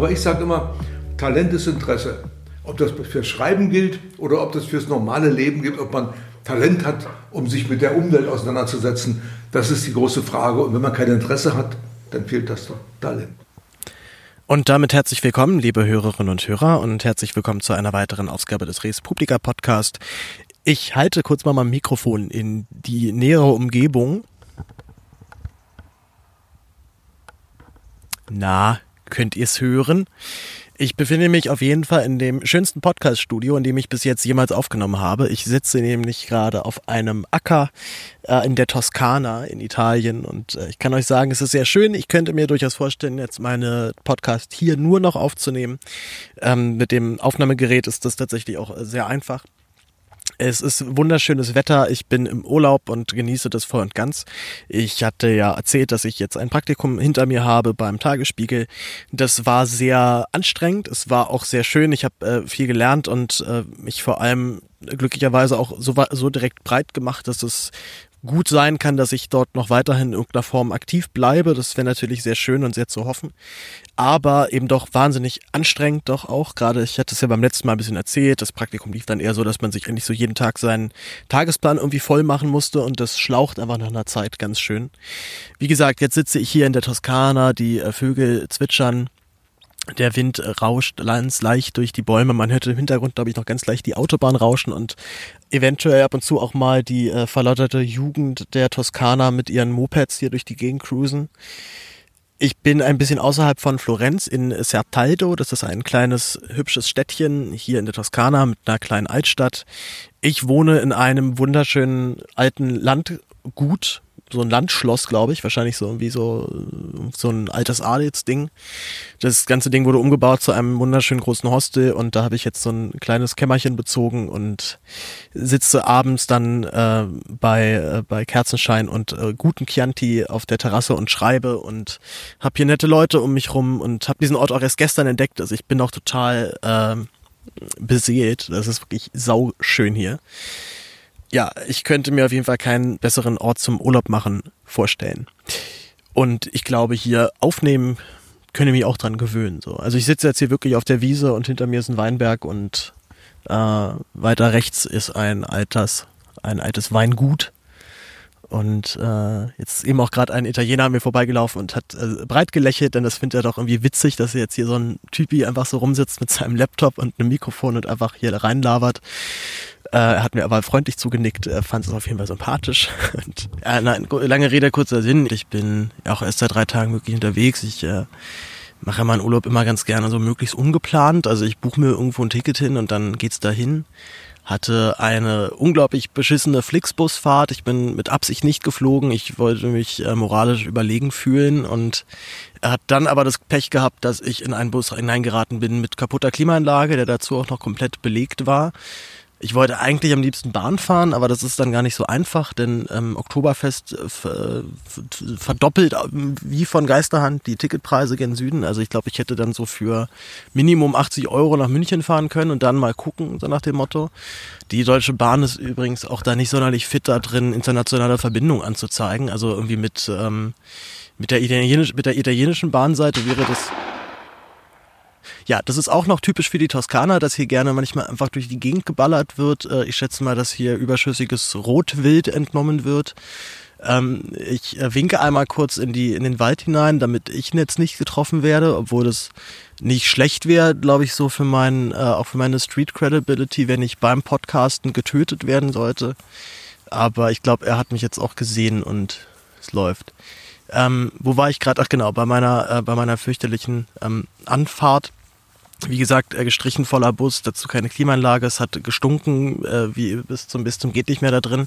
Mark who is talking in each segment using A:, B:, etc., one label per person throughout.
A: Aber ich sage immer, Talent ist Interesse. Ob das fürs Schreiben gilt oder ob das fürs normale Leben gilt, ob man Talent hat, um sich mit der Umwelt auseinanderzusetzen, das ist die große Frage. Und wenn man kein Interesse hat, dann fehlt das Talent.
B: Und damit herzlich willkommen, liebe Hörerinnen und Hörer, und herzlich willkommen zu einer weiteren Ausgabe des Res Publica Podcast. Ich halte kurz mal mein Mikrofon in die nähere Umgebung. Na, könnt ihr es hören? Ich befinde mich auf jeden Fall in dem schönsten Podcast-Studio, in dem ich bis jetzt jemals aufgenommen habe. Ich sitze nämlich gerade auf einem Acker äh, in der Toskana in Italien und äh, ich kann euch sagen, es ist sehr schön. Ich könnte mir durchaus vorstellen, jetzt meine Podcast hier nur noch aufzunehmen. Ähm, mit dem Aufnahmegerät ist das tatsächlich auch sehr einfach. Es ist wunderschönes Wetter. Ich bin im Urlaub und genieße das voll und ganz. Ich hatte ja erzählt, dass ich jetzt ein Praktikum hinter mir habe beim Tagesspiegel. Das war sehr anstrengend. Es war auch sehr schön. Ich habe äh, viel gelernt und äh, mich vor allem glücklicherweise auch so, so direkt breit gemacht, dass es gut sein kann, dass ich dort noch weiterhin in irgendeiner Form aktiv bleibe. Das wäre natürlich sehr schön und sehr zu hoffen. Aber eben doch wahnsinnig anstrengend doch auch. Gerade ich hatte es ja beim letzten Mal ein bisschen erzählt. Das Praktikum lief dann eher so, dass man sich eigentlich so jeden Tag seinen Tagesplan irgendwie voll machen musste und das schlaucht einfach nach einer Zeit ganz schön. Wie gesagt, jetzt sitze ich hier in der Toskana, die äh, Vögel zwitschern der Wind rauscht ganz leicht durch die Bäume. Man hört im Hintergrund, glaube ich, noch ganz leicht die Autobahn rauschen und eventuell ab und zu auch mal die äh, verlotterte Jugend der Toskana mit ihren Mopeds hier durch die Gegend cruisen. Ich bin ein bisschen außerhalb von Florenz in Sertaldo. Das ist ein kleines, hübsches Städtchen hier in der Toskana mit einer kleinen Altstadt. Ich wohne in einem wunderschönen alten Landgut so ein Landschloss, glaube ich, wahrscheinlich so irgendwie so so ein altes Adelsding. Das ganze Ding wurde umgebaut zu einem wunderschönen großen Hostel und da habe ich jetzt so ein kleines Kämmerchen bezogen und sitze abends dann äh, bei äh, bei Kerzenschein und äh, guten Chianti auf der Terrasse und schreibe und habe hier nette Leute um mich rum und habe diesen Ort auch erst gestern entdeckt. Also ich bin auch total äh, beseelt. Das ist wirklich sau schön hier ja, ich könnte mir auf jeden Fall keinen besseren Ort zum Urlaub machen vorstellen. Und ich glaube, hier aufnehmen können mich auch dran gewöhnen. So. Also ich sitze jetzt hier wirklich auf der Wiese und hinter mir ist ein Weinberg und äh, weiter rechts ist ein altes, ein altes Weingut. Und äh, jetzt eben auch gerade ein Italiener an mir vorbeigelaufen und hat äh, breit gelächelt, denn das findet er doch irgendwie witzig, dass jetzt hier so ein Typi einfach so rumsitzt mit seinem Laptop und einem Mikrofon und einfach hier reinlabert. Äh, er hat mir aber freundlich zugenickt, er fand es auf jeden Fall sympathisch. Und, äh, nein, lange Rede, kurzer Sinn. Ich bin auch erst seit drei Tagen wirklich unterwegs. Ich äh, mache meinen Urlaub immer ganz gerne so möglichst ungeplant. Also ich buche mir irgendwo ein Ticket hin und dann geht's dahin. Hatte eine unglaublich beschissene Flixbusfahrt. Ich bin mit Absicht nicht geflogen. Ich wollte mich äh, moralisch überlegen fühlen und er hat dann aber das Pech gehabt, dass ich in einen Bus hineingeraten bin mit kaputter Klimaanlage, der dazu auch noch komplett belegt war. Ich wollte eigentlich am liebsten Bahn fahren, aber das ist dann gar nicht so einfach, denn ähm, Oktoberfest äh, verdoppelt äh, wie von Geisterhand die Ticketpreise gen Süden. Also ich glaube, ich hätte dann so für Minimum 80 Euro nach München fahren können und dann mal gucken, so nach dem Motto. Die Deutsche Bahn ist übrigens auch da nicht sonderlich fit da drin, internationale Verbindungen anzuzeigen. Also irgendwie mit, ähm, mit, der, Italienisch, mit der italienischen Bahnseite wäre das ja, das ist auch noch typisch für die Toskana, dass hier gerne manchmal einfach durch die Gegend geballert wird. Äh, ich schätze mal, dass hier überschüssiges Rotwild entnommen wird. Ähm, ich äh, winke einmal kurz in, die, in den Wald hinein, damit ich jetzt nicht getroffen werde, obwohl das nicht schlecht wäre, glaube ich, so für meinen, äh, auch für meine Street Credibility, wenn ich beim Podcasten getötet werden sollte. Aber ich glaube, er hat mich jetzt auch gesehen und es läuft. Ähm, wo war ich gerade? Ach genau, bei meiner, äh, bei meiner fürchterlichen ähm, Anfahrt wie gesagt, äh, gestrichen voller Bus, dazu keine Klimaanlage, es hat gestunken, äh, wie bis zum bis zum geht nicht mehr da drin.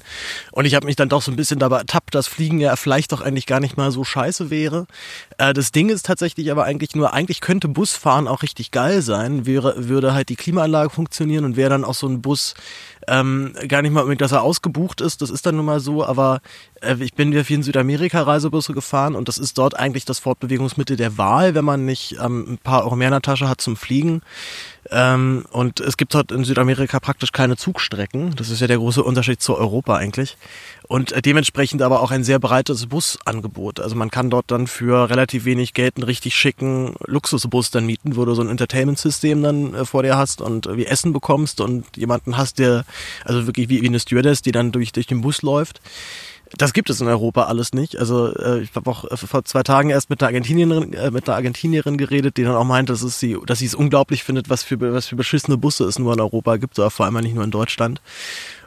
B: Und ich habe mich dann doch so ein bisschen dabei ertappt, dass Fliegen ja vielleicht doch eigentlich gar nicht mal so scheiße wäre. Äh, das Ding ist tatsächlich aber eigentlich nur, eigentlich könnte Busfahren auch richtig geil sein, wäre, würde halt die Klimaanlage funktionieren und wäre dann auch so ein Bus, ähm, gar nicht mal unbedingt, dass er ausgebucht ist, das ist dann nun mal so, aber äh, ich bin ja viel in Südamerika Reisebusse gefahren und das ist dort eigentlich das Fortbewegungsmittel der Wahl, wenn man nicht ähm, ein paar Euro mehr in der Tasche hat zum Fliegen fliegen. Ähm, und es gibt dort in Südamerika praktisch keine Zugstrecken. Das ist ja der große Unterschied zu Europa eigentlich. Und äh, dementsprechend aber auch ein sehr breites Busangebot. Also man kann dort dann für relativ wenig Geld einen richtig schicken Luxusbus dann mieten, wo du so ein Entertainment-System dann äh, vor dir hast und wie Essen bekommst und jemanden hast, der, also wirklich wie, wie eine Stewardess, die dann durch, durch den Bus läuft. Das gibt es in Europa alles nicht. Also äh, ich habe auch äh, vor zwei Tagen erst mit einer Argentinierin, äh, mit einer Argentinierin geredet, die dann auch meint, dass es sie, dass sie es unglaublich findet, was für was für beschissene Busse es nur in Europa gibt, oder vor allem nicht nur in Deutschland.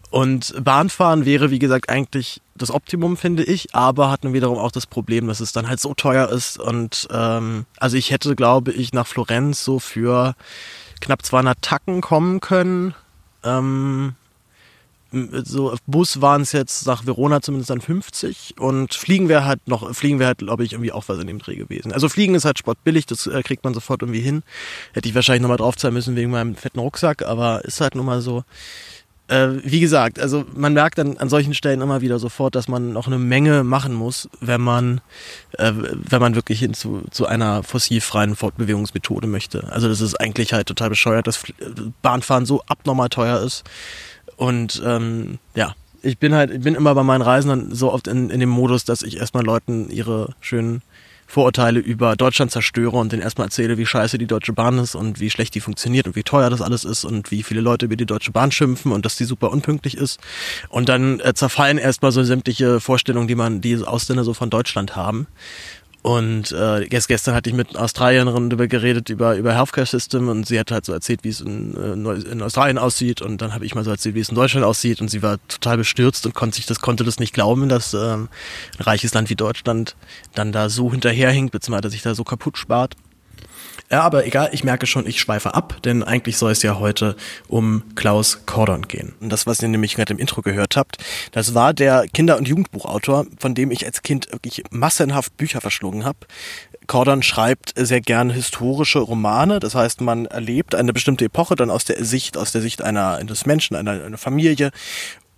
B: Und Bahnfahren wäre, wie gesagt, eigentlich das Optimum, finde ich, aber hat nun wiederum auch das Problem, dass es dann halt so teuer ist. Und ähm, also ich hätte, glaube ich, nach Florenz so für knapp 200 Tacken kommen können. Ähm, so Bus waren es jetzt nach Verona zumindest dann 50 und Fliegen wäre halt noch, Fliegen wäre halt, glaube ich, irgendwie auch was in dem Dreh gewesen. Also Fliegen ist halt sportbillig, das äh, kriegt man sofort irgendwie hin. Hätte ich wahrscheinlich nochmal draufzahlen müssen wegen meinem fetten Rucksack, aber ist halt nun mal so. Äh, wie gesagt, also man merkt dann an solchen Stellen immer wieder sofort, dass man noch eine Menge machen muss, wenn man, äh, wenn man wirklich hin zu, zu einer fossilfreien Fortbewegungsmethode möchte. Also das ist eigentlich halt total bescheuert, dass Bahnfahren so abnormal teuer ist und ähm, ja, ich bin halt, ich bin immer bei meinen Reisen dann so oft in, in dem Modus, dass ich erstmal Leuten ihre schönen Vorurteile über Deutschland zerstöre und denen erstmal erzähle, wie scheiße die Deutsche Bahn ist und wie schlecht die funktioniert und wie teuer das alles ist und wie viele Leute über die Deutsche Bahn schimpfen und dass die super unpünktlich ist. Und dann äh, zerfallen erstmal so sämtliche Vorstellungen, die man, die Ausländer so von Deutschland haben. Und äh, gestern hatte ich mit Australierin darüber geredet, über, über Healthcare System. Und sie hat halt so erzählt, wie es in, äh, in Australien aussieht. Und dann habe ich mal so erzählt, wie es in Deutschland aussieht. Und sie war total bestürzt und konnte sich das, konnte das nicht glauben, dass äh, ein reiches Land wie Deutschland dann da so hinterherhinkt, beziehungsweise sich da so kaputt spart. Ja, aber egal, ich merke schon, ich schweife ab, denn eigentlich soll es ja heute um Klaus Kordon gehen. Und das, was ihr nämlich gerade im Intro gehört habt, das war der Kinder- und Jugendbuchautor, von dem ich als Kind wirklich massenhaft Bücher verschlungen habe. Kordon schreibt sehr gern historische Romane, das heißt, man erlebt eine bestimmte Epoche dann aus der Sicht, aus der Sicht einer eines Menschen, einer, einer Familie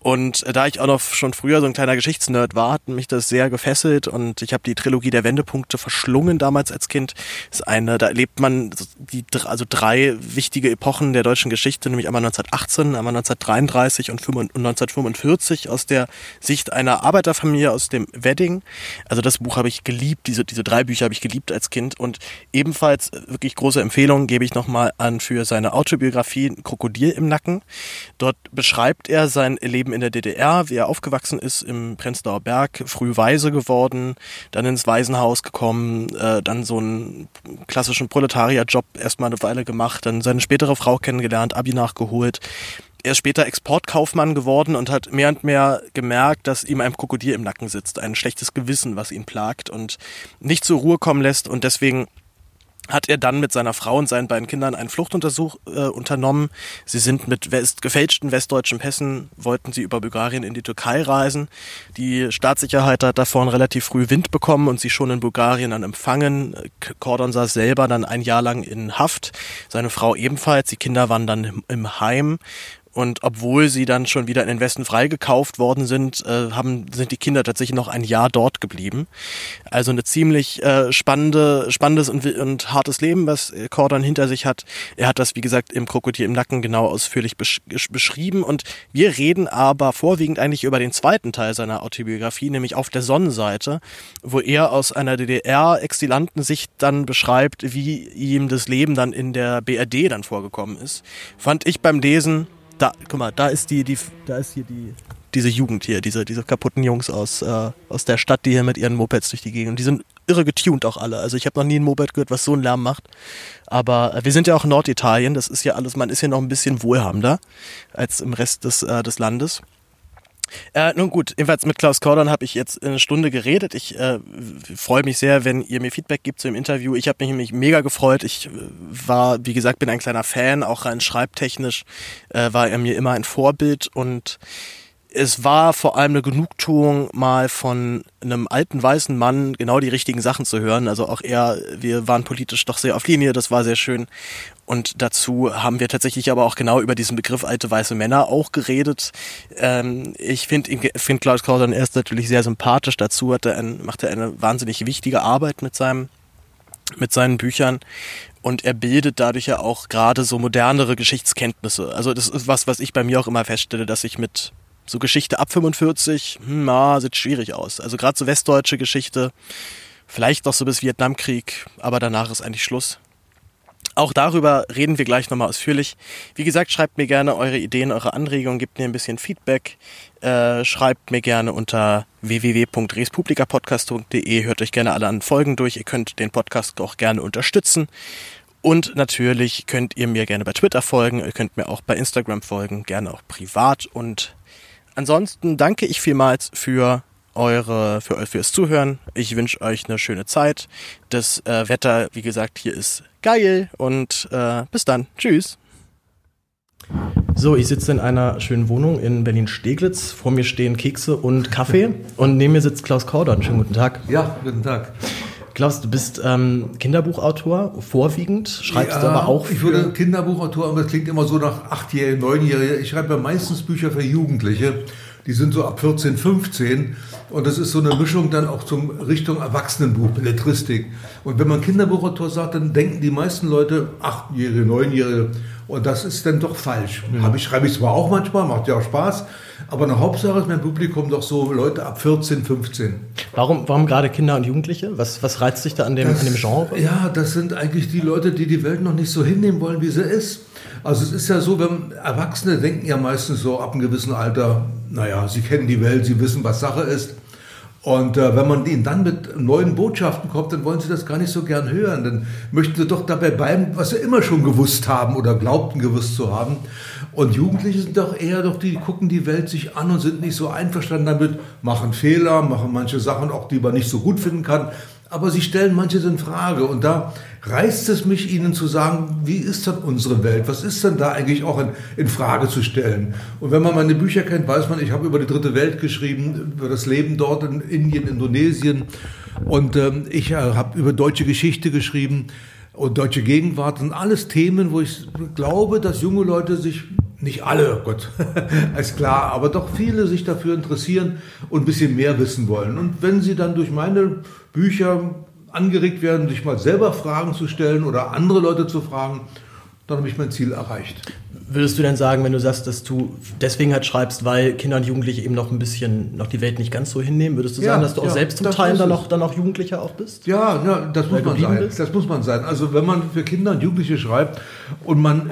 B: und da ich auch noch schon früher so ein kleiner Geschichtsnerd war, hat mich das sehr gefesselt und ich habe die Trilogie der Wendepunkte verschlungen damals als Kind. Das ist eine, da erlebt man die also drei wichtige Epochen der deutschen Geschichte, nämlich einmal 1918, einmal 1933 und 1945 aus der Sicht einer Arbeiterfamilie aus dem Wedding. Also das Buch habe ich geliebt, diese diese drei Bücher habe ich geliebt als Kind und ebenfalls wirklich große Empfehlungen gebe ich nochmal an für seine Autobiografie Krokodil im Nacken. Dort beschreibt er sein Leben Leben in der DDR, wie er aufgewachsen ist im Prenzlauer Berg, früh weise geworden, dann ins Waisenhaus gekommen, äh, dann so einen klassischen Proletarierjob erstmal eine Weile gemacht, dann seine spätere Frau kennengelernt, Abi nachgeholt. Er ist später Exportkaufmann geworden und hat mehr und mehr gemerkt, dass ihm ein Krokodil im Nacken sitzt, ein schlechtes Gewissen, was ihn plagt und nicht zur Ruhe kommen lässt und deswegen hat er dann mit seiner Frau und seinen beiden Kindern einen Fluchtuntersuch äh, unternommen. Sie sind mit West, gefälschten westdeutschen Pässen, wollten sie über Bulgarien in die Türkei reisen. Die Staatssicherheit hat davon relativ früh Wind bekommen und sie schon in Bulgarien dann empfangen. Cordon saß selber dann ein Jahr lang in Haft, seine Frau ebenfalls. Die Kinder waren dann im Heim und obwohl sie dann schon wieder in den Westen freigekauft worden sind, äh, haben, sind die Kinder tatsächlich noch ein Jahr dort geblieben. Also eine ziemlich äh, spannende, spannendes und, und hartes Leben, was Cordon hinter sich hat. Er hat das, wie gesagt, im Krokodil im Nacken genau ausführlich besch beschrieben. Und wir reden aber vorwiegend eigentlich über den zweiten Teil seiner Autobiografie, nämlich auf der Sonnenseite, wo er aus einer DDR-Exilanten-Sicht dann beschreibt, wie ihm das Leben dann in der BRD dann vorgekommen ist. Fand ich beim Lesen da, guck mal, da ist die, die, da ist hier die, diese Jugend hier, diese, diese kaputten Jungs aus, äh, aus der Stadt, die hier mit ihren Mopeds durch die Gegend. Und die sind irre getuned auch alle. Also ich habe noch nie ein Moped gehört, was so einen Lärm macht. Aber äh, wir sind ja auch in Norditalien, das ist ja alles, man ist hier noch ein bisschen wohlhabender als im Rest des, äh, des Landes. Äh, nun gut, jedenfalls mit Klaus Kordon habe ich jetzt eine Stunde geredet. Ich äh, freue mich sehr, wenn ihr mir Feedback gibt zu dem Interview. Ich habe mich nämlich mega gefreut. Ich äh, war, wie gesagt, bin ein kleiner Fan, auch rein schreibtechnisch äh, war er mir immer ein Vorbild und es war vor allem eine Genugtuung, mal von einem alten weißen Mann genau die richtigen Sachen zu hören. Also auch er, wir waren politisch doch sehr auf Linie, das war sehr schön. Und dazu haben wir tatsächlich aber auch genau über diesen Begriff alte weiße Männer auch geredet. Ähm, ich finde find Klaus Krausern erst natürlich sehr sympathisch. Dazu hat er ein, macht er eine wahnsinnig wichtige Arbeit mit seinem mit seinen Büchern und er bildet dadurch ja auch gerade so modernere Geschichtskenntnisse. Also das ist was, was ich bei mir auch immer feststelle, dass ich mit so Geschichte ab 45, hm, na, sieht schwierig aus. Also gerade so westdeutsche Geschichte, vielleicht noch so bis Vietnamkrieg, aber danach ist eigentlich Schluss. Auch darüber reden wir gleich nochmal ausführlich. Wie gesagt, schreibt mir gerne eure Ideen, eure Anregungen, gebt mir ein bisschen Feedback. Äh, schreibt mir gerne unter www.respublikapodcast.de. Hört euch gerne alle an Folgen durch. Ihr könnt den Podcast auch gerne unterstützen. Und natürlich könnt ihr mir gerne bei Twitter folgen. Ihr könnt mir auch bei Instagram folgen, gerne auch privat. Und ansonsten danke ich vielmals für eure, für, fürs Zuhören. Ich wünsche euch eine schöne Zeit. Das äh, Wetter, wie gesagt, hier ist geil und äh, bis dann. Tschüss. So, ich sitze in einer schönen Wohnung in Berlin-Steglitz. Vor mir stehen Kekse und Kaffee und neben mir sitzt Klaus Kaudern. Schönen guten Tag.
A: Ja, guten Tag.
B: Klaus, du bist ähm, Kinderbuchautor, vorwiegend, schreibst ja, aber auch.
A: Ich würde Kinderbuchautor, aber das klingt immer so nach achtjährigen, neunjährigen. Ich schreibe meistens Bücher für Jugendliche. Die sind so ab 14, 15 und das ist so eine Mischung dann auch zum Richtung Erwachsenenbuch, Belletristik. Und wenn man Kinderbuchautor sagt, dann denken die meisten Leute Achtjährige, Neunjährige. Und das ist dann doch falsch. Mhm. Hab ich, schreibe ich zwar auch manchmal, macht ja auch Spaß, aber eine Hauptsache ist mein Publikum doch so Leute ab 14, 15.
B: Warum, warum gerade Kinder und Jugendliche? Was, was reizt dich da an dem,
A: das,
B: an dem Genre?
A: Ja, das sind eigentlich die Leute, die die Welt noch nicht so hinnehmen wollen, wie sie ist. Also es ist ja so, wenn Erwachsene denken ja meistens so ab einem gewissen Alter, naja, sie kennen die Welt, sie wissen, was Sache ist. Und äh, wenn man ihnen dann mit neuen Botschaften kommt, dann wollen sie das gar nicht so gern hören. Dann möchten sie doch dabei bleiben, was sie immer schon gewusst haben oder glaubten gewusst zu haben. Und Jugendliche sind doch eher doch die, die gucken die Welt sich an und sind nicht so einverstanden damit, machen Fehler, machen manche Sachen auch, die man nicht so gut finden kann aber sie stellen manches in Frage. Und da reißt es mich, ihnen zu sagen, wie ist denn unsere Welt? Was ist denn da eigentlich auch in, in Frage zu stellen? Und wenn man meine Bücher kennt, weiß man, ich habe über die dritte Welt geschrieben, über das Leben dort in Indien, Indonesien. Und ähm, ich äh, habe über deutsche Geschichte geschrieben und deutsche Gegenwart und alles Themen, wo ich glaube, dass junge Leute sich nicht alle, oh Gott, ist klar, aber doch viele sich dafür interessieren und ein bisschen mehr wissen wollen. Und wenn sie dann durch meine Bücher angeregt werden, sich mal selber Fragen zu stellen oder andere Leute zu fragen, dann habe ich mein Ziel erreicht.
B: Würdest du denn sagen, wenn du sagst, dass du deswegen halt schreibst, weil Kinder und Jugendliche eben noch ein bisschen noch die Welt nicht ganz so hinnehmen, würdest du ja, sagen, dass du auch ja, selbst zum Teil dann noch, dann auch Jugendlicher auch bist?
A: Ja, ja das muss man sein. Bist? Das muss man sein. Also wenn man für Kinder und Jugendliche schreibt und man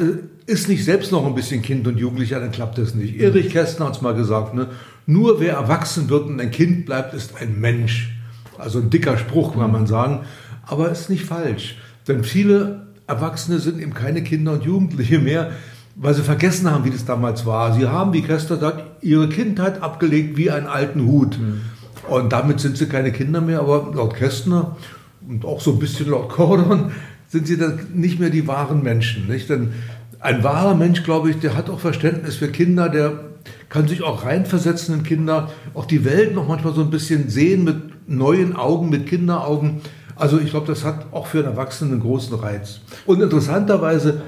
A: äh, ist nicht selbst noch ein bisschen Kind und Jugendlicher, dann klappt das nicht. Erich Kästner hat es mal gesagt, ne? nur wer erwachsen wird und ein Kind bleibt, ist ein Mensch. Also ein dicker Spruch, kann man sagen. Aber ist nicht falsch. Denn viele Erwachsene sind eben keine Kinder und Jugendliche mehr, weil sie vergessen haben, wie das damals war. Sie haben, wie Kästner sagt, ihre Kindheit abgelegt wie einen alten Hut. Mhm. Und damit sind sie keine Kinder mehr, aber laut Kästner und auch so ein bisschen laut Cordon sind sie dann nicht mehr die wahren Menschen. Nicht? Denn ein wahrer Mensch, glaube ich, der hat auch Verständnis für Kinder, der kann sich auch reinversetzen in Kinder, auch die Welt noch manchmal so ein bisschen sehen mit neuen Augen, mit Kinderaugen. Also ich glaube, das hat auch für einen Erwachsenen einen großen Reiz. Und interessanterweise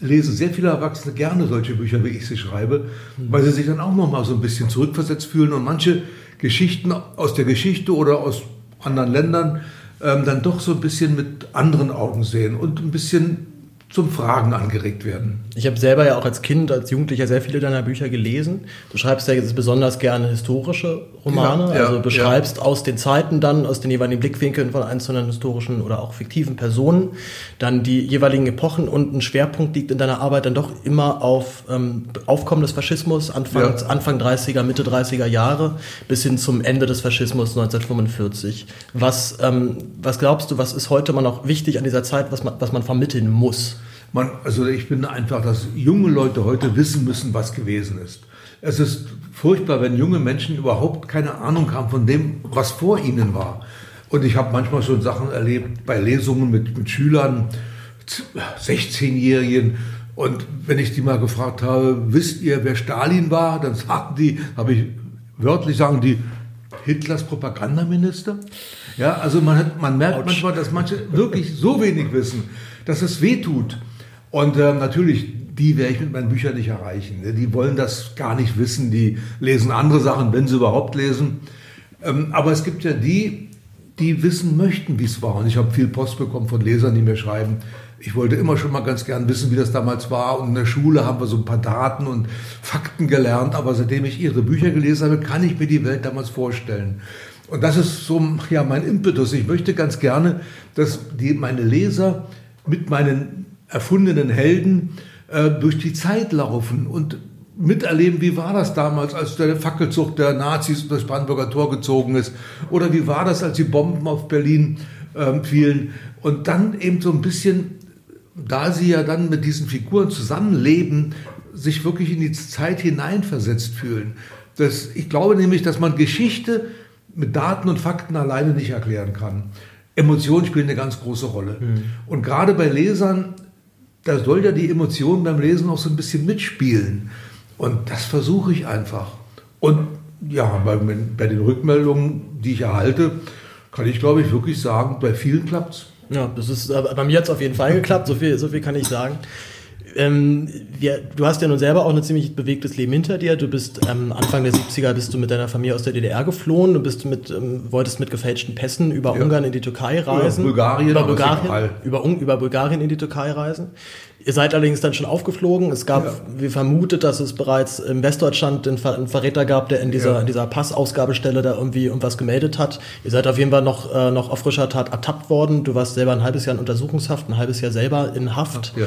A: lesen sehr viele Erwachsene gerne solche Bücher, wie ich sie schreibe, weil sie sich dann auch noch mal so ein bisschen zurückversetzt fühlen und manche Geschichten aus der Geschichte oder aus anderen Ländern ähm, dann doch so ein bisschen mit anderen Augen sehen und ein bisschen zum Fragen angeregt werden.
B: Ich habe selber ja auch als Kind, als Jugendlicher sehr viele deiner Bücher gelesen. Du schreibst ja jetzt besonders gerne historische Romane, ja, also beschreibst ja. aus den Zeiten dann, aus den jeweiligen Blickwinkeln von einzelnen historischen oder auch fiktiven Personen, dann die jeweiligen Epochen und ein Schwerpunkt liegt in deiner Arbeit dann doch immer auf ähm, Aufkommen des Faschismus, Anfang, ja. Anfang 30er, Mitte 30er Jahre bis hin zum Ende des Faschismus 1945. Was, ähm, was glaubst du, was ist heute immer noch wichtig an dieser Zeit, was man, was man vermitteln muss?
A: Man, also ich finde einfach, dass junge Leute heute wissen müssen, was gewesen ist. Es ist furchtbar, wenn junge Menschen überhaupt keine Ahnung haben von dem, was vor ihnen war. Und ich habe manchmal schon Sachen erlebt bei Lesungen mit, mit Schülern, 16-Jährigen. Und wenn ich die mal gefragt habe, wisst ihr, wer Stalin war? Dann sagten die, habe ich wörtlich sagen die, Hitlers Propagandaminister. Ja, also man, hat, man merkt Ouch. manchmal, dass manche wirklich so wenig wissen, dass es weh tut. Und äh, natürlich, die werde ich mit meinen Büchern nicht erreichen. Ne? Die wollen das gar nicht wissen. Die lesen andere Sachen, wenn sie überhaupt lesen. Ähm, aber es gibt ja die, die wissen möchten, wie es war. Und ich habe viel Post bekommen von Lesern, die mir schreiben, ich wollte immer schon mal ganz gern wissen, wie das damals war. Und in der Schule haben wir so ein paar Daten und Fakten gelernt. Aber seitdem ich Ihre Bücher gelesen habe, kann ich mir die Welt damals vorstellen. Und das ist so ja, mein Impetus. Ich möchte ganz gerne, dass die, meine Leser mit meinen erfundenen Helden äh, durch die Zeit laufen und miterleben, wie war das damals, als der Fackelzug der Nazis durchs Brandenburger Tor gezogen ist? Oder wie war das, als die Bomben auf Berlin äh, fielen? Und dann eben so ein bisschen, da sie ja dann mit diesen Figuren zusammenleben, sich wirklich in die Zeit hineinversetzt fühlen. Das, ich glaube nämlich, dass man Geschichte mit Daten und Fakten alleine nicht erklären kann. Emotionen spielen eine ganz große Rolle. Mhm. Und gerade bei Lesern, da soll ja die Emotion beim Lesen auch so ein bisschen mitspielen. Und das versuche ich einfach. Und ja, bei, bei, den Rückmeldungen, die ich erhalte, kann ich glaube ich wirklich sagen, bei vielen klappt es.
B: Ja, das ist, bei mir es auf jeden Fall geklappt, so viel, so viel kann ich sagen. Ähm, wir, du hast ja nun selber auch ein ziemlich bewegtes Leben hinter dir. Du bist ähm, Anfang der 70er bist du mit deiner Familie aus der DDR geflohen. Du bist mit, ähm, wolltest mit gefälschten Pässen über ja. Ungarn in die Türkei reisen.
A: Über Bulgarien.
B: Über Bulgarien, über, über Bulgarien in die Türkei reisen. Ihr seid allerdings dann schon aufgeflogen. Es gab, ja. wie vermutet, dass es bereits im Westdeutschland einen, Ver einen Verräter gab, der in dieser, ja. in dieser Passausgabestelle da irgendwie irgendwas gemeldet hat. Ihr seid auf jeden Fall noch, äh, noch auf frischer Tat ertappt worden. Du warst selber ein halbes Jahr in Untersuchungshaft, ein halbes Jahr selber in Haft. Ja.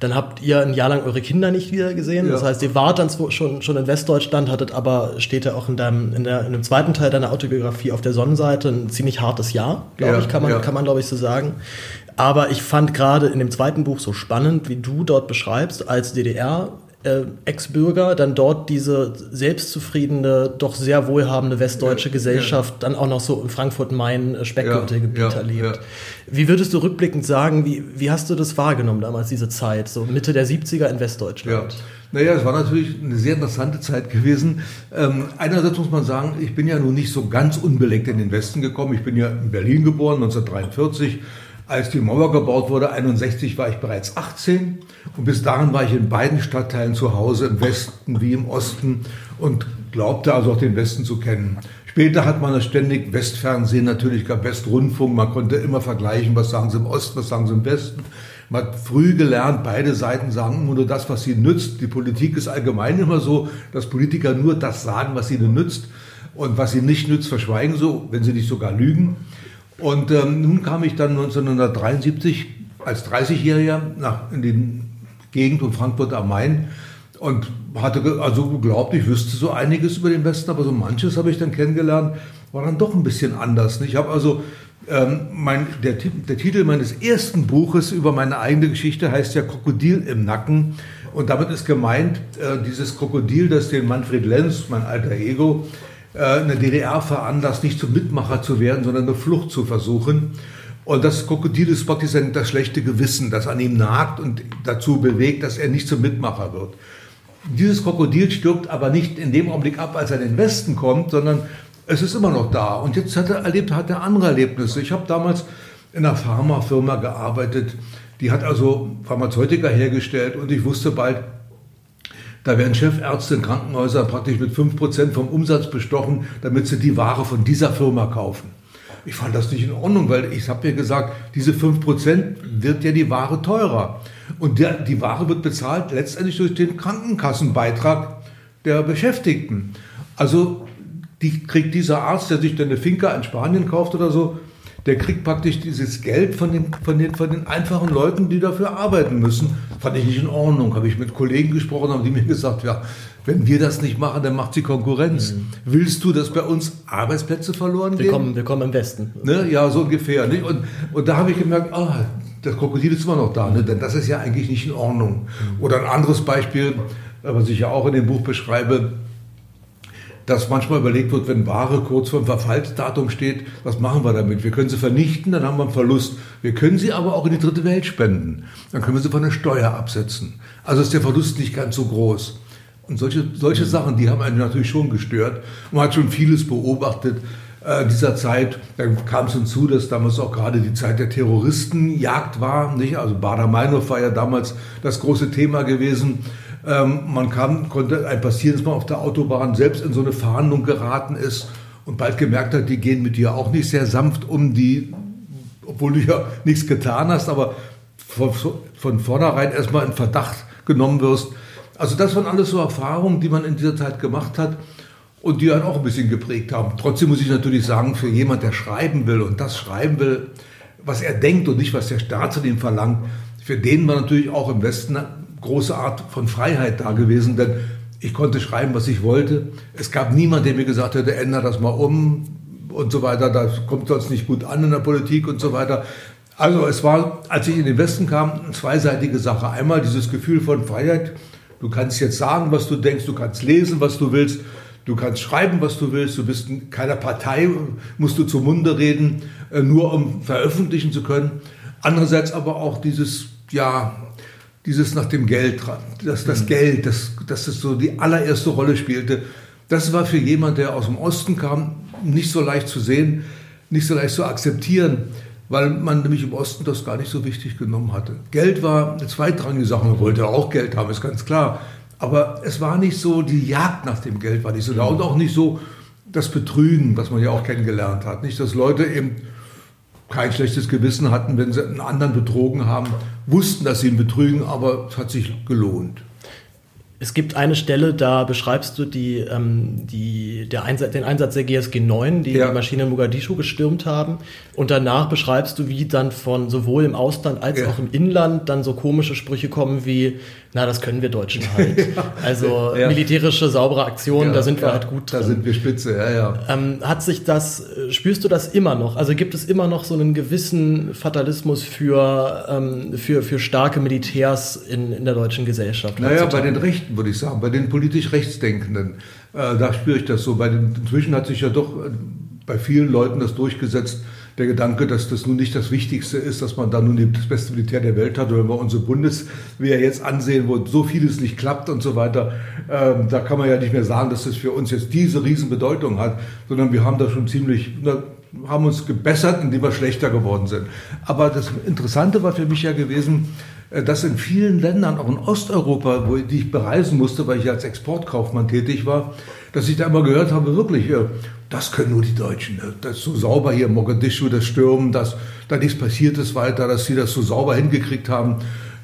B: Dann habt ihr ein Jahr lang eure Kinder nicht wieder gesehen. Ja. Das heißt, ihr wart dann schon, schon in Westdeutschland, hattet aber, steht ja auch in, deinem, in, der, in dem zweiten Teil deiner Autobiografie auf der Sonnenseite, ein ziemlich hartes Jahr, glaube ja, ich, kann man, ja. kann man glaube ich so sagen. Aber ich fand gerade in dem zweiten Buch so spannend, wie du dort beschreibst, als DDR äh, Ex-Bürger dann dort diese selbstzufriedene, doch sehr wohlhabende westdeutsche ja, Gesellschaft ja. dann auch noch so in Frankfurt-Main äh, ja, erlebt. Wie würdest du rückblickend sagen, wie, wie hast du das wahrgenommen damals, diese Zeit, so Mitte der 70er in Westdeutschland?
A: Naja, es war natürlich eine sehr interessante Zeit gewesen. Ähm, einerseits muss man sagen, ich bin ja nun nicht so ganz unbeleckt in den Westen gekommen. Ich bin ja in Berlin geboren, 1943 als die Mauer gebaut wurde, 61, war ich bereits 18 und bis dahin war ich in beiden Stadtteilen zu Hause, im Westen wie im Osten und glaubte also auch den Westen zu kennen. Später hat man das ständig Westfernsehen, natürlich gab Westrundfunk, man konnte immer vergleichen, was sagen sie im Osten, was sagen sie im Westen. Man hat früh gelernt, beide Seiten sagen immer nur das, was sie nützt. Die Politik ist allgemein immer so, dass Politiker nur das sagen, was ihnen nützt. Und was sie nicht nützt, verschweigen so, wenn sie nicht sogar lügen. Und ähm, nun kam ich dann 1973 als 30-Jähriger nach in die Gegend um Frankfurt am Main und hatte also geglaubt, ich wüsste so einiges über den Westen, aber so manches habe ich dann kennengelernt, war dann doch ein bisschen anders. Ich habe also ähm, mein, der, der, Titel meines ersten Buches über meine eigene Geschichte heißt ja Krokodil im Nacken. Und damit ist gemeint, äh, dieses Krokodil, das den Manfred Lenz, mein alter Ego, äh, in der DDR veranlasst, nicht zum Mitmacher zu werden, sondern eine Flucht zu versuchen. Und das Krokodil ist praktisch das schlechte Gewissen, das an ihm nagt und dazu bewegt, dass er nicht zum Mitmacher wird. Dieses Krokodil stirbt aber nicht in dem Augenblick ab, als er in den Westen kommt, sondern es ist immer noch da. Und jetzt hat er erlebt, hat er andere Erlebnisse. Ich habe damals in einer Pharmafirma gearbeitet, die hat also Pharmazeutika hergestellt und ich wusste bald, da werden Chefärzte in Krankenhäusern praktisch mit 5% vom Umsatz bestochen, damit sie die Ware von dieser Firma kaufen. Ich fand das nicht in Ordnung, weil ich habe mir gesagt, diese 5% wird ja die Ware teurer. Und der, die Ware wird bezahlt letztendlich durch den Krankenkassenbeitrag der Beschäftigten. Also die kriegt dieser Arzt, der sich dann eine Finca in Spanien kauft oder so, der kriegt praktisch dieses Geld von den, von, den, von den einfachen Leuten, die dafür arbeiten müssen. Fand ich nicht in Ordnung. Habe ich mit Kollegen gesprochen, haben die mir gesagt, ja, wenn wir das nicht machen, dann macht sie Konkurrenz. Mhm. Willst du, dass bei uns Arbeitsplätze verloren
B: wir
A: gehen?
B: Kommen, wir kommen im Westen.
A: Ne? Ja, so ungefähr. Nicht? Und, und da habe ich gemerkt, ah, das Krokodil ist immer noch da, ne? denn das ist ja eigentlich nicht in Ordnung. Mhm. Oder ein anderes Beispiel, was ich ja auch in dem Buch beschreibe, dass manchmal überlegt wird, wenn Ware kurz vor dem Verfallsdatum steht, was machen wir damit? Wir können sie vernichten, dann haben wir einen Verlust. Wir können sie aber auch in die dritte Welt spenden. Dann können wir sie von der Steuer absetzen. Also ist der Verlust nicht ganz so groß. Und solche, solche Sachen, die haben einen natürlich schon gestört. Man hat schon vieles beobachtet äh, dieser Zeit. Dann kam es hinzu, dass damals auch gerade die Zeit der Terroristenjagd war. Nicht? Also Bader-Meinhof war ja damals das große Thema gewesen. Ähm, man kam, konnte ein passieren, dass man auf der Autobahn selbst in so eine Fahndung geraten ist und bald gemerkt hat, die gehen mit dir auch nicht sehr sanft um, die, obwohl du ja nichts getan hast, aber von, von vornherein erstmal in Verdacht genommen wirst. Also das waren alles so Erfahrungen, die man in dieser Zeit gemacht hat und die einen auch ein bisschen geprägt haben. Trotzdem muss ich natürlich sagen, für jemand, der schreiben will und das schreiben will, was er denkt und nicht, was der Staat von ihm verlangt, für den war natürlich auch im Westen große Art von Freiheit da gewesen, denn ich konnte schreiben, was ich wollte. Es gab niemanden, der mir gesagt hätte, ändere das mal um und so weiter, das kommt sonst nicht gut an in der Politik und so weiter. Also es war, als ich in den Westen kam, eine zweiseitige Sache. Einmal dieses Gefühl von Freiheit. Du kannst jetzt sagen, was du denkst, du kannst lesen, was du willst, du kannst schreiben, was du willst, du bist in keiner Partei, musst du zum Munde reden, äh, nur um veröffentlichen zu können. Andererseits aber auch dieses, ja, dieses nach dem Geld, das, das mhm. Geld, das, das ist so die allererste Rolle spielte. Das war für jemand, der aus dem Osten kam, nicht so leicht zu sehen, nicht so leicht zu akzeptieren weil man nämlich im Osten das gar nicht so wichtig genommen hatte. Geld war eine zweitrangige Sache, man wollte auch Geld haben, ist ganz klar. Aber es war nicht so, die Jagd nach dem Geld war nicht so da und auch nicht so das Betrügen, was man ja auch kennengelernt hat. Nicht, dass Leute eben kein schlechtes Gewissen hatten, wenn sie einen anderen betrogen haben, wussten, dass sie ihn betrügen, aber es hat sich gelohnt.
B: Es gibt eine Stelle, da beschreibst du die, ähm, die, der Einsatz, den Einsatz der GSG 9, die ja. die Maschine in Mogadischu gestürmt haben. Und danach beschreibst du, wie dann von sowohl im Ausland als ja. auch im Inland dann so komische Sprüche kommen wie, na, das können wir Deutschen halt. ja. Also militärische, saubere Aktionen, da sind wir halt gut
A: drin. Da sind wir spitze, ja, ja.
B: Ähm, hat sich das, spürst du das immer noch? Also gibt es immer noch so einen gewissen Fatalismus für, ähm, für, für starke Militärs in, in der deutschen Gesellschaft?
A: Naja, bei den Rechten Rechten, würde ich sagen, bei den politisch Rechtsdenkenden. Äh, da spüre ich das so. Bei den, inzwischen hat sich ja doch äh, bei vielen Leuten das durchgesetzt, der Gedanke, dass das nun nicht das Wichtigste ist, dass man da nun das beste Militär der Welt hat. Wenn wir unsere Bundeswehr jetzt ansehen, wo so vieles nicht klappt und so weiter, äh, da kann man ja nicht mehr sagen, dass das für uns jetzt diese Riesenbedeutung hat, sondern wir haben da schon ziemlich, na, haben uns gebessert, indem wir schlechter geworden sind. Aber das Interessante war für mich ja gewesen, äh, dass in vielen Ländern, auch in Osteuropa, wo die ich bereisen musste, weil ich als Exportkaufmann tätig war, dass ich da immer gehört habe, wirklich, äh, das können nur die Deutschen. Ne? Das ist so sauber hier, Mogadischu, das Stürmen, dass da nichts passiert ist weiter, dass sie das so sauber hingekriegt haben.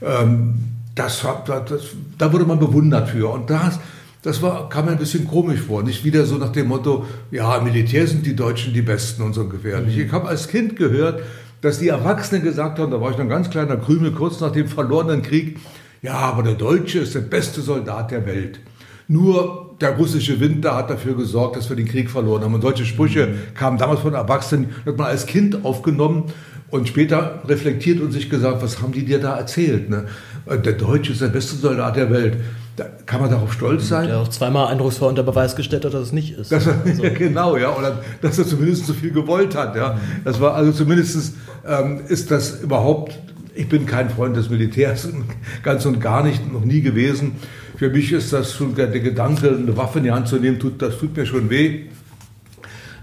A: Ähm, das, das, da wurde man bewundert für. Und das, das war, kam mir ein bisschen komisch vor. Nicht wieder so nach dem Motto, ja, Militär sind die Deutschen die Besten und so gefährlich. Ich habe als Kind gehört, dass die Erwachsenen gesagt haben, da war ich noch ein ganz kleiner Krümel, kurz nach dem verlorenen Krieg, ja, aber der Deutsche ist der beste Soldat der Welt. Nur der russische Winter hat dafür gesorgt, dass wir den Krieg verloren haben. Und solche Sprüche kamen damals von Erwachsenen, hat man als Kind aufgenommen und später reflektiert und sich gesagt, was haben die dir da erzählt? Ne? Der Deutsche ist der beste Soldat der Welt. Da kann man darauf stolz sein?
B: Der auch zweimal eindrucksvoll unter Beweis gestellt hat, dass es nicht ist.
A: Das, also. genau, ja, oder dass er zumindest so viel gewollt hat. Ja. Das war also zumindest ähm, ist das überhaupt. Ich bin kein Freund des Militärs, ganz und gar nicht, noch nie gewesen. Für mich ist das schon der, Gedanke, eine Waffe in die Hand zu nehmen, tut, das tut mir schon weh.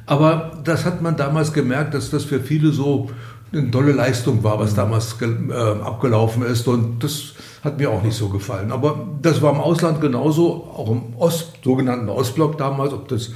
A: Aber das hat man damals gemerkt, dass das für viele so eine tolle Leistung war, was damals äh, abgelaufen ist. Und das hat mir auch nicht so gefallen. Aber das war im Ausland genauso, auch im Ost, sogenannten Ostblock damals, ob das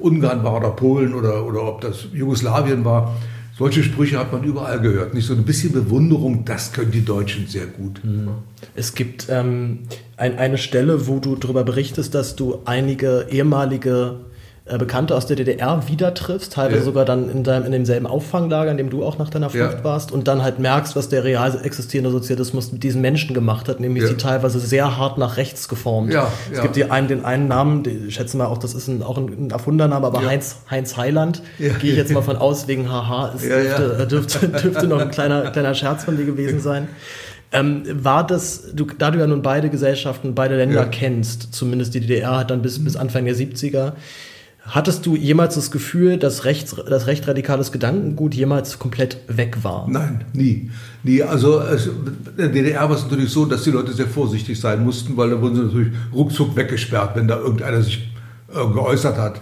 A: Ungarn war oder Polen oder, oder ob das Jugoslawien war. Solche Sprüche hat man überall gehört. Nicht so ein bisschen Bewunderung, das können die Deutschen sehr gut. Mhm.
B: Es gibt ähm, ein, eine Stelle, wo du darüber berichtest, dass du einige ehemalige Bekannte aus der DDR wieder triffst, teilweise ja. sogar dann in, deinem, in demselben Auffanglager, in dem du auch nach deiner Flucht ja. warst und dann halt merkst, was der real existierende Sozialismus mit diesen Menschen gemacht hat, nämlich ja. sie teilweise sehr hart nach rechts geformt. Ja, es gibt die einen, den einen Namen, ich schätze mal auch, das ist ein, auch ein, ein Erfundername, aber Heinz, Heinz Heiland, gehe ich jetzt mal von aus, wegen Haha, es dürfte, dürfte, dürfte noch ein kleiner, kleiner Scherz von dir gewesen sein. Ähm, war das, du, da du ja nun beide Gesellschaften, beide Länder kennst, zumindest die DDR hat dann bis, bis Anfang der 70er, Hattest du jemals das Gefühl, dass rechts, das recht radikales Gedankengut jemals komplett weg war?
A: Nein, nie. nie. Also in der DDR war es natürlich so, dass die Leute sehr vorsichtig sein mussten, weil da wurden sie natürlich ruckzuck weggesperrt, wenn da irgendeiner sich äh, geäußert hat.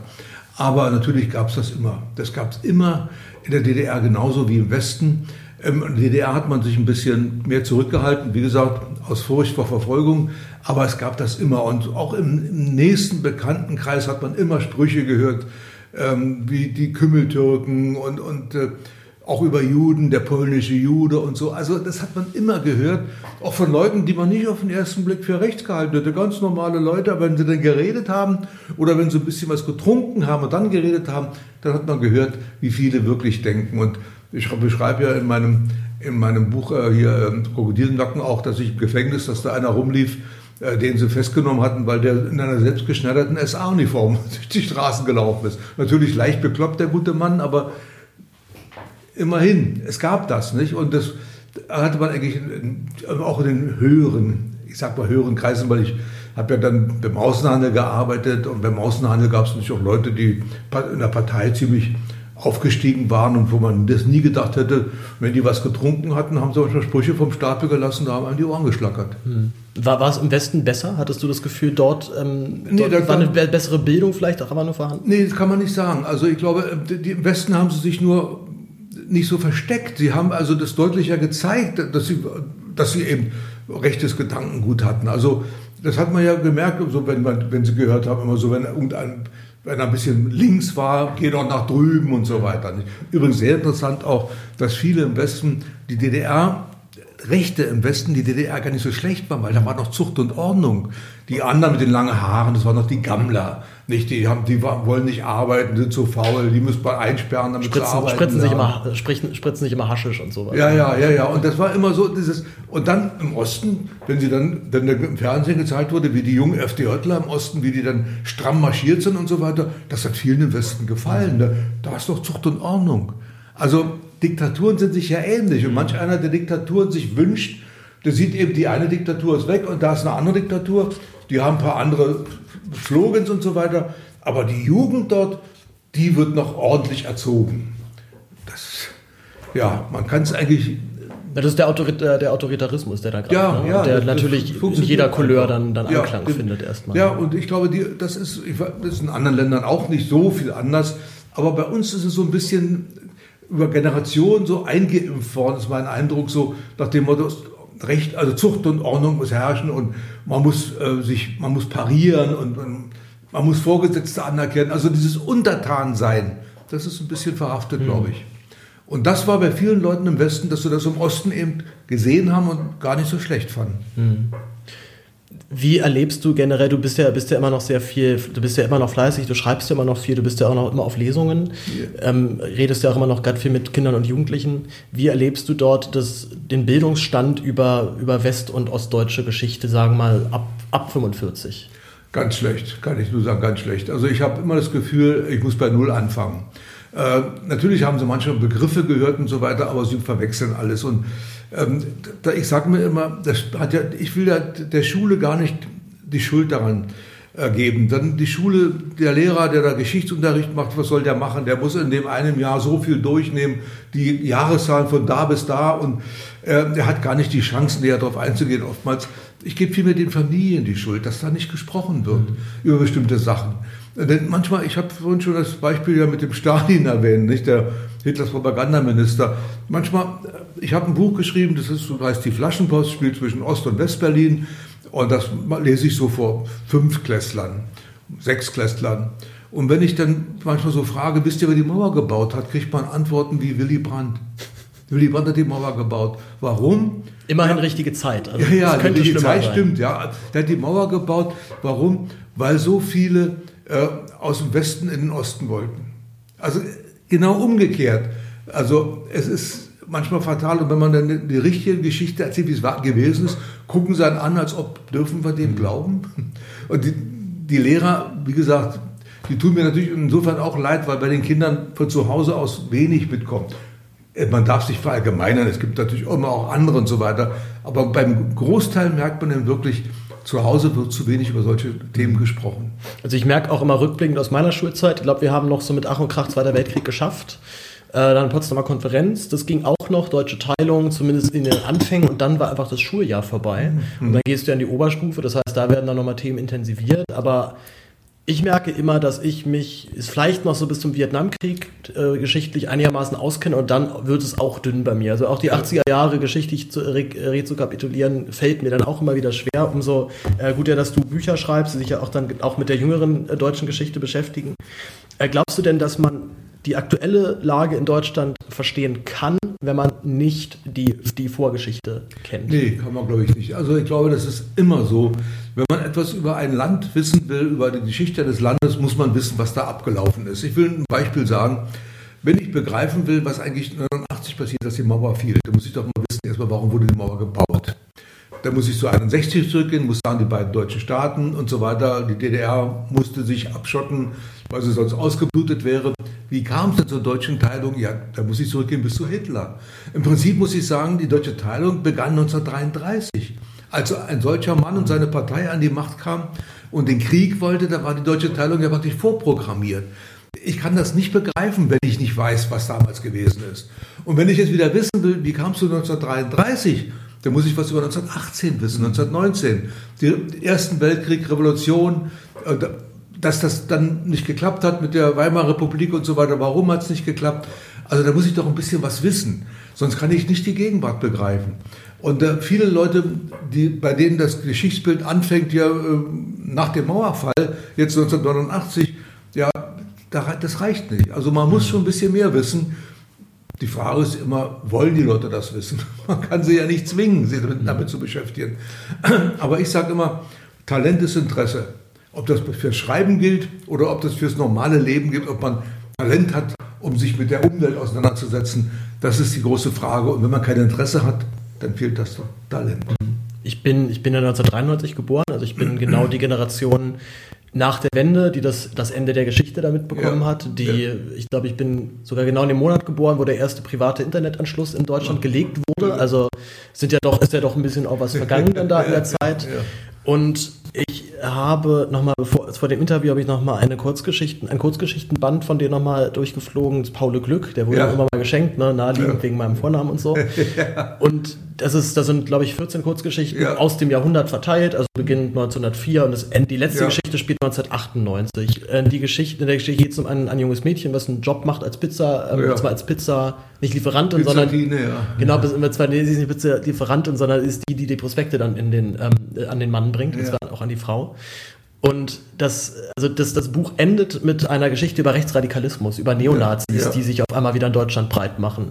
A: Aber natürlich gab es das immer. Das gab es immer in der DDR genauso wie im Westen. In der DDR hat man sich ein bisschen mehr zurückgehalten, wie gesagt, aus Furcht vor Verfolgung. Aber es gab das immer. Und auch im, im nächsten Bekanntenkreis hat man immer Sprüche gehört, ähm, wie die Kümmeltürken und, und äh, auch über Juden, der polnische Jude und so. Also das hat man immer gehört, auch von Leuten, die man nicht auf den ersten Blick für recht gehalten hätte. Ganz normale Leute, aber wenn sie dann geredet haben oder wenn sie ein bisschen was getrunken haben und dann geredet haben, dann hat man gehört, wie viele wirklich denken. Und ich beschreibe ja in meinem, in meinem Buch äh, hier äh, Krokodilnacken auch, dass ich im Gefängnis, dass da einer rumlief, äh, den sie festgenommen hatten, weil der in einer selbstgeschneiderten SA-Uniform durch die Straßen gelaufen ist. Natürlich leicht bekloppt, der gute Mann, aber immerhin, es gab das, nicht? Und das hatte man eigentlich in, auch in den höheren, ich sag mal höheren Kreisen, weil ich habe ja dann beim Außenhandel gearbeitet und beim Außenhandel gab es natürlich auch Leute, die in der Partei ziemlich aufgestiegen waren und wo man das nie gedacht hätte, wenn die was getrunken hatten, haben sie manchmal Sprüche vom Stapel gelassen, da haben einem die Ohren geschlackert. Hm.
B: War, war es im Westen besser? Hattest du das Gefühl, dort, ähm, nee, dort war eine bessere Bildung vielleicht auch aber nur vorhanden?
A: Nee, das kann man nicht sagen. Also ich glaube, die, im Westen haben sie sich nur nicht so versteckt. Sie haben also das deutlicher gezeigt, dass sie, dass sie eben rechtes Gedankengut hatten. Also das hat man ja gemerkt, so wenn, man, wenn sie gehört haben, immer so, wenn irgendein wenn er ein bisschen links war, geh doch nach drüben und so weiter. Übrigens sehr interessant auch, dass viele im Westen die DDR Rechte im Westen die DDR gar nicht so schlecht waren, weil da war noch Zucht und Ordnung. Die anderen mit den langen Haaren, das waren noch die Gammler. Nicht, die, haben, die wollen nicht arbeiten, sind zu faul, die müssen man einsperren, damit
B: spritzen,
A: sie arbeiten.
B: Spritzen, sich immer, spritzen, spritzen nicht immer Haschisch und so weiter.
A: Ja, ja, ja, ja. Und das war immer so dieses. Und dann im Osten, wenn sie dann, wenn im Fernsehen gezeigt wurde, wie die jungen FDJler im Osten, wie die dann stramm marschiert sind und so weiter, das hat vielen im Westen gefallen. Da, da ist doch Zucht und Ordnung. Also Diktaturen sind sich ja ähnlich. Und manch einer der Diktaturen sich wünscht, der sieht eben, die eine Diktatur ist weg und da ist eine andere Diktatur. Die haben ein paar andere Slogans und so weiter. Aber die Jugend dort, die wird noch ordentlich erzogen. Das, ja, man kann es eigentlich.
B: Das ist der, Autorit der Autoritarismus, der da gerade,
A: ja,
B: ne?
A: ja,
B: der natürlich in jeder Couleur dann, dann ja, Anklang findet erstmal.
A: Ja, und ich glaube, die, das, ist, das ist in anderen Ländern auch nicht so viel anders. Aber bei uns ist es so ein bisschen über Generationen so eingeimpft worden, ist mein Eindruck, so nach dem Motto, Recht, also Zucht und Ordnung muss herrschen und man muss äh, sich, man muss parieren und, und, man muss Vorgesetzte anerkennen. Also dieses Untertansein, das ist ein bisschen verhaftet, mhm. glaube ich. Und das war bei vielen Leuten im Westen, dass sie das im Osten eben gesehen haben und gar nicht so schlecht fanden. Mhm.
B: Wie erlebst du generell, du bist ja, bist ja immer noch sehr viel, du bist ja immer noch fleißig, du schreibst ja immer noch viel, du bist ja auch noch immer auf Lesungen, yeah. ähm, redest ja auch immer noch ganz viel mit Kindern und Jugendlichen. Wie erlebst du dort das, den Bildungsstand über, über west- und ostdeutsche Geschichte, sagen wir mal, ab, ab 45?
A: Ganz schlecht, kann ich nur sagen, ganz schlecht. Also ich habe immer das Gefühl, ich muss bei Null anfangen. Äh, natürlich haben sie manche Begriffe gehört und so weiter, aber sie verwechseln alles. Und ich sage mir immer, ja, ich will der Schule gar nicht die Schuld daran äh, geben. Dann die Schule, der Lehrer, der da Geschichtsunterricht macht, was soll der machen? Der muss in dem einen Jahr so viel durchnehmen, die Jahreszahlen von da bis da und äh, er hat gar nicht die Chance, näher darauf einzugehen. Oftmals, ich gebe vielmehr den Familien die Schuld, dass da nicht gesprochen wird mhm. über bestimmte Sachen. Denn manchmal, ich habe vorhin schon das Beispiel ja mit dem Stalin erwähnt, nicht der Hitlers Propagandaminister. Manchmal, äh, ich habe ein Buch geschrieben, das ist, so heißt die Flaschenpost, spielt zwischen Ost- und Westberlin. Und das lese ich so vor fünf Klässlern, sechs Klässlern. Und wenn ich dann manchmal so frage, wisst ihr, wer die Mauer gebaut hat, kriegt man Antworten wie Willy Brandt. Willy Brandt hat die Mauer gebaut. Warum?
B: Immerhin ja, richtige Zeit.
A: Also ja, ja, könnte die Zeit sein. stimmt. Ja, der hat die Mauer gebaut. Warum? Weil so viele äh, aus dem Westen in den Osten wollten. Also genau umgekehrt. Also es ist manchmal fatal und wenn man dann die richtige Geschichte erzählt, wie es gewesen ist, gucken sie dann an, als ob dürfen wir dem glauben. Und die, die Lehrer, wie gesagt, die tun mir natürlich insofern auch leid, weil bei den Kindern von zu Hause aus wenig mitkommt. Äh, man darf sich verallgemeinern, es gibt natürlich immer auch andere und so weiter, aber beim Großteil merkt man dann wirklich, zu Hause wird zu wenig über solche Themen gesprochen.
B: Also ich merke auch immer rückblickend aus meiner Schulzeit, ich glaube, wir haben noch so mit Ach und Krach Zweiter Weltkrieg geschafft. Äh, dann Potsdamer Konferenz, das ging auch noch, deutsche Teilung, zumindest in den Anfängen und dann war einfach das Schuljahr vorbei. Mhm. Und dann gehst du ja in die Oberstufe, das heißt, da werden dann nochmal Themen intensiviert, aber ich merke immer, dass ich mich ist vielleicht noch so bis zum Vietnamkrieg äh, geschichtlich einigermaßen auskenne und dann wird es auch dünn bei mir. Also auch die 80er Jahre geschichtlich zu re rezukapitulieren fällt mir dann auch immer wieder schwer. Umso äh, gut ja, dass du Bücher schreibst, die sich ja auch dann auch mit der jüngeren äh, deutschen Geschichte beschäftigen. Äh, glaubst du denn, dass man die aktuelle Lage in Deutschland verstehen kann, wenn man nicht die, die Vorgeschichte kennt?
A: Nee, kann man glaube ich nicht. Also ich glaube, das ist immer so. Wenn man etwas über ein Land wissen will, über die Geschichte des Landes, muss man wissen, was da abgelaufen ist. Ich will ein Beispiel sagen. Wenn ich begreifen will, was eigentlich 1989 passiert, dass die Mauer fiel, dann muss ich doch mal wissen, erstmal, warum wurde die Mauer gebaut. Da muss ich zu 61 zurückgehen, muss sagen, die beiden deutschen Staaten und so weiter. Die DDR musste sich abschotten, weil sie sonst ausgeblutet wäre. Wie kam es denn zur deutschen Teilung? Ja, da muss ich zurückgehen bis zu Hitler. Im Prinzip muss ich sagen, die deutsche Teilung begann 1933. Als ein solcher Mann und seine Partei an die Macht kam und den Krieg wollte, da war die deutsche Teilung ja praktisch vorprogrammiert. Ich kann das nicht begreifen, wenn ich nicht weiß, was damals gewesen ist. Und wenn ich jetzt wieder wissen will, wie kam es zu 1933, dann muss ich was über 1918 wissen, 1919. Den Ersten Weltkrieg, Revolution, äh, dass das dann nicht geklappt hat mit der Weimarer Republik und so weiter. Warum hat es nicht geklappt? Also da muss ich doch ein bisschen was wissen. Sonst kann ich nicht die Gegenwart begreifen. Und äh, viele Leute, die, bei denen das Geschichtsbild anfängt, ja äh, nach dem Mauerfall, jetzt 1989, ja, das reicht nicht. Also man muss schon ein bisschen mehr wissen. Die Frage ist immer, wollen die Leute das wissen? Man kann sie ja nicht zwingen, sich damit, damit zu beschäftigen. Aber ich sage immer, Talent ist Interesse. Ob das fürs Schreiben gilt oder ob das fürs normale Leben gilt, ob man Talent hat, um sich mit der Umwelt auseinanderzusetzen, das ist die große Frage. Und wenn man kein Interesse hat, dann fehlt das Talent.
B: Ich bin, ich bin ja 1993 geboren, also ich bin genau die Generation, nach der Wende, die das, das Ende der Geschichte damit bekommen ja. hat. Die, ja. ich glaube, ich bin sogar genau in dem Monat geboren, wo der erste private Internetanschluss in Deutschland gelegt wurde. Also sind ja doch, ist ja doch ein bisschen auch was vergangen dann da in der Zeit. Und ich habe nochmal, bevor, vor dem Interview habe ich nochmal eine Kurzgeschichten, ein Kurzgeschichtenband von dir nochmal durchgeflogen, das Paul Glück, der wurde ja. immer mal geschenkt, ne, naheliegend ja. wegen meinem Vornamen und so. ja. Und das ist, das sind, glaube ich, 14 Kurzgeschichten ja. aus dem Jahrhundert verteilt, also beginnt 1904 und das, die letzte Geschichte spielt 1998. Äh, die Geschichte, in der Geschichte geht es um ein, ein junges Mädchen, was einen Job macht als Pizza, ähm, zwar als Pizza, nicht Lieferantin, sondern genau, ja. zwar nee, sie ist nicht Pizza Lieferantin, sondern ist die, die die Prospekte dann in den, ähm, an den Mann bringt, und zwar auch an die Frau. Und das, also das, das Buch endet mit einer Geschichte über Rechtsradikalismus, über Neonazis, ja, ja. die sich auf einmal wieder in Deutschland breit machen.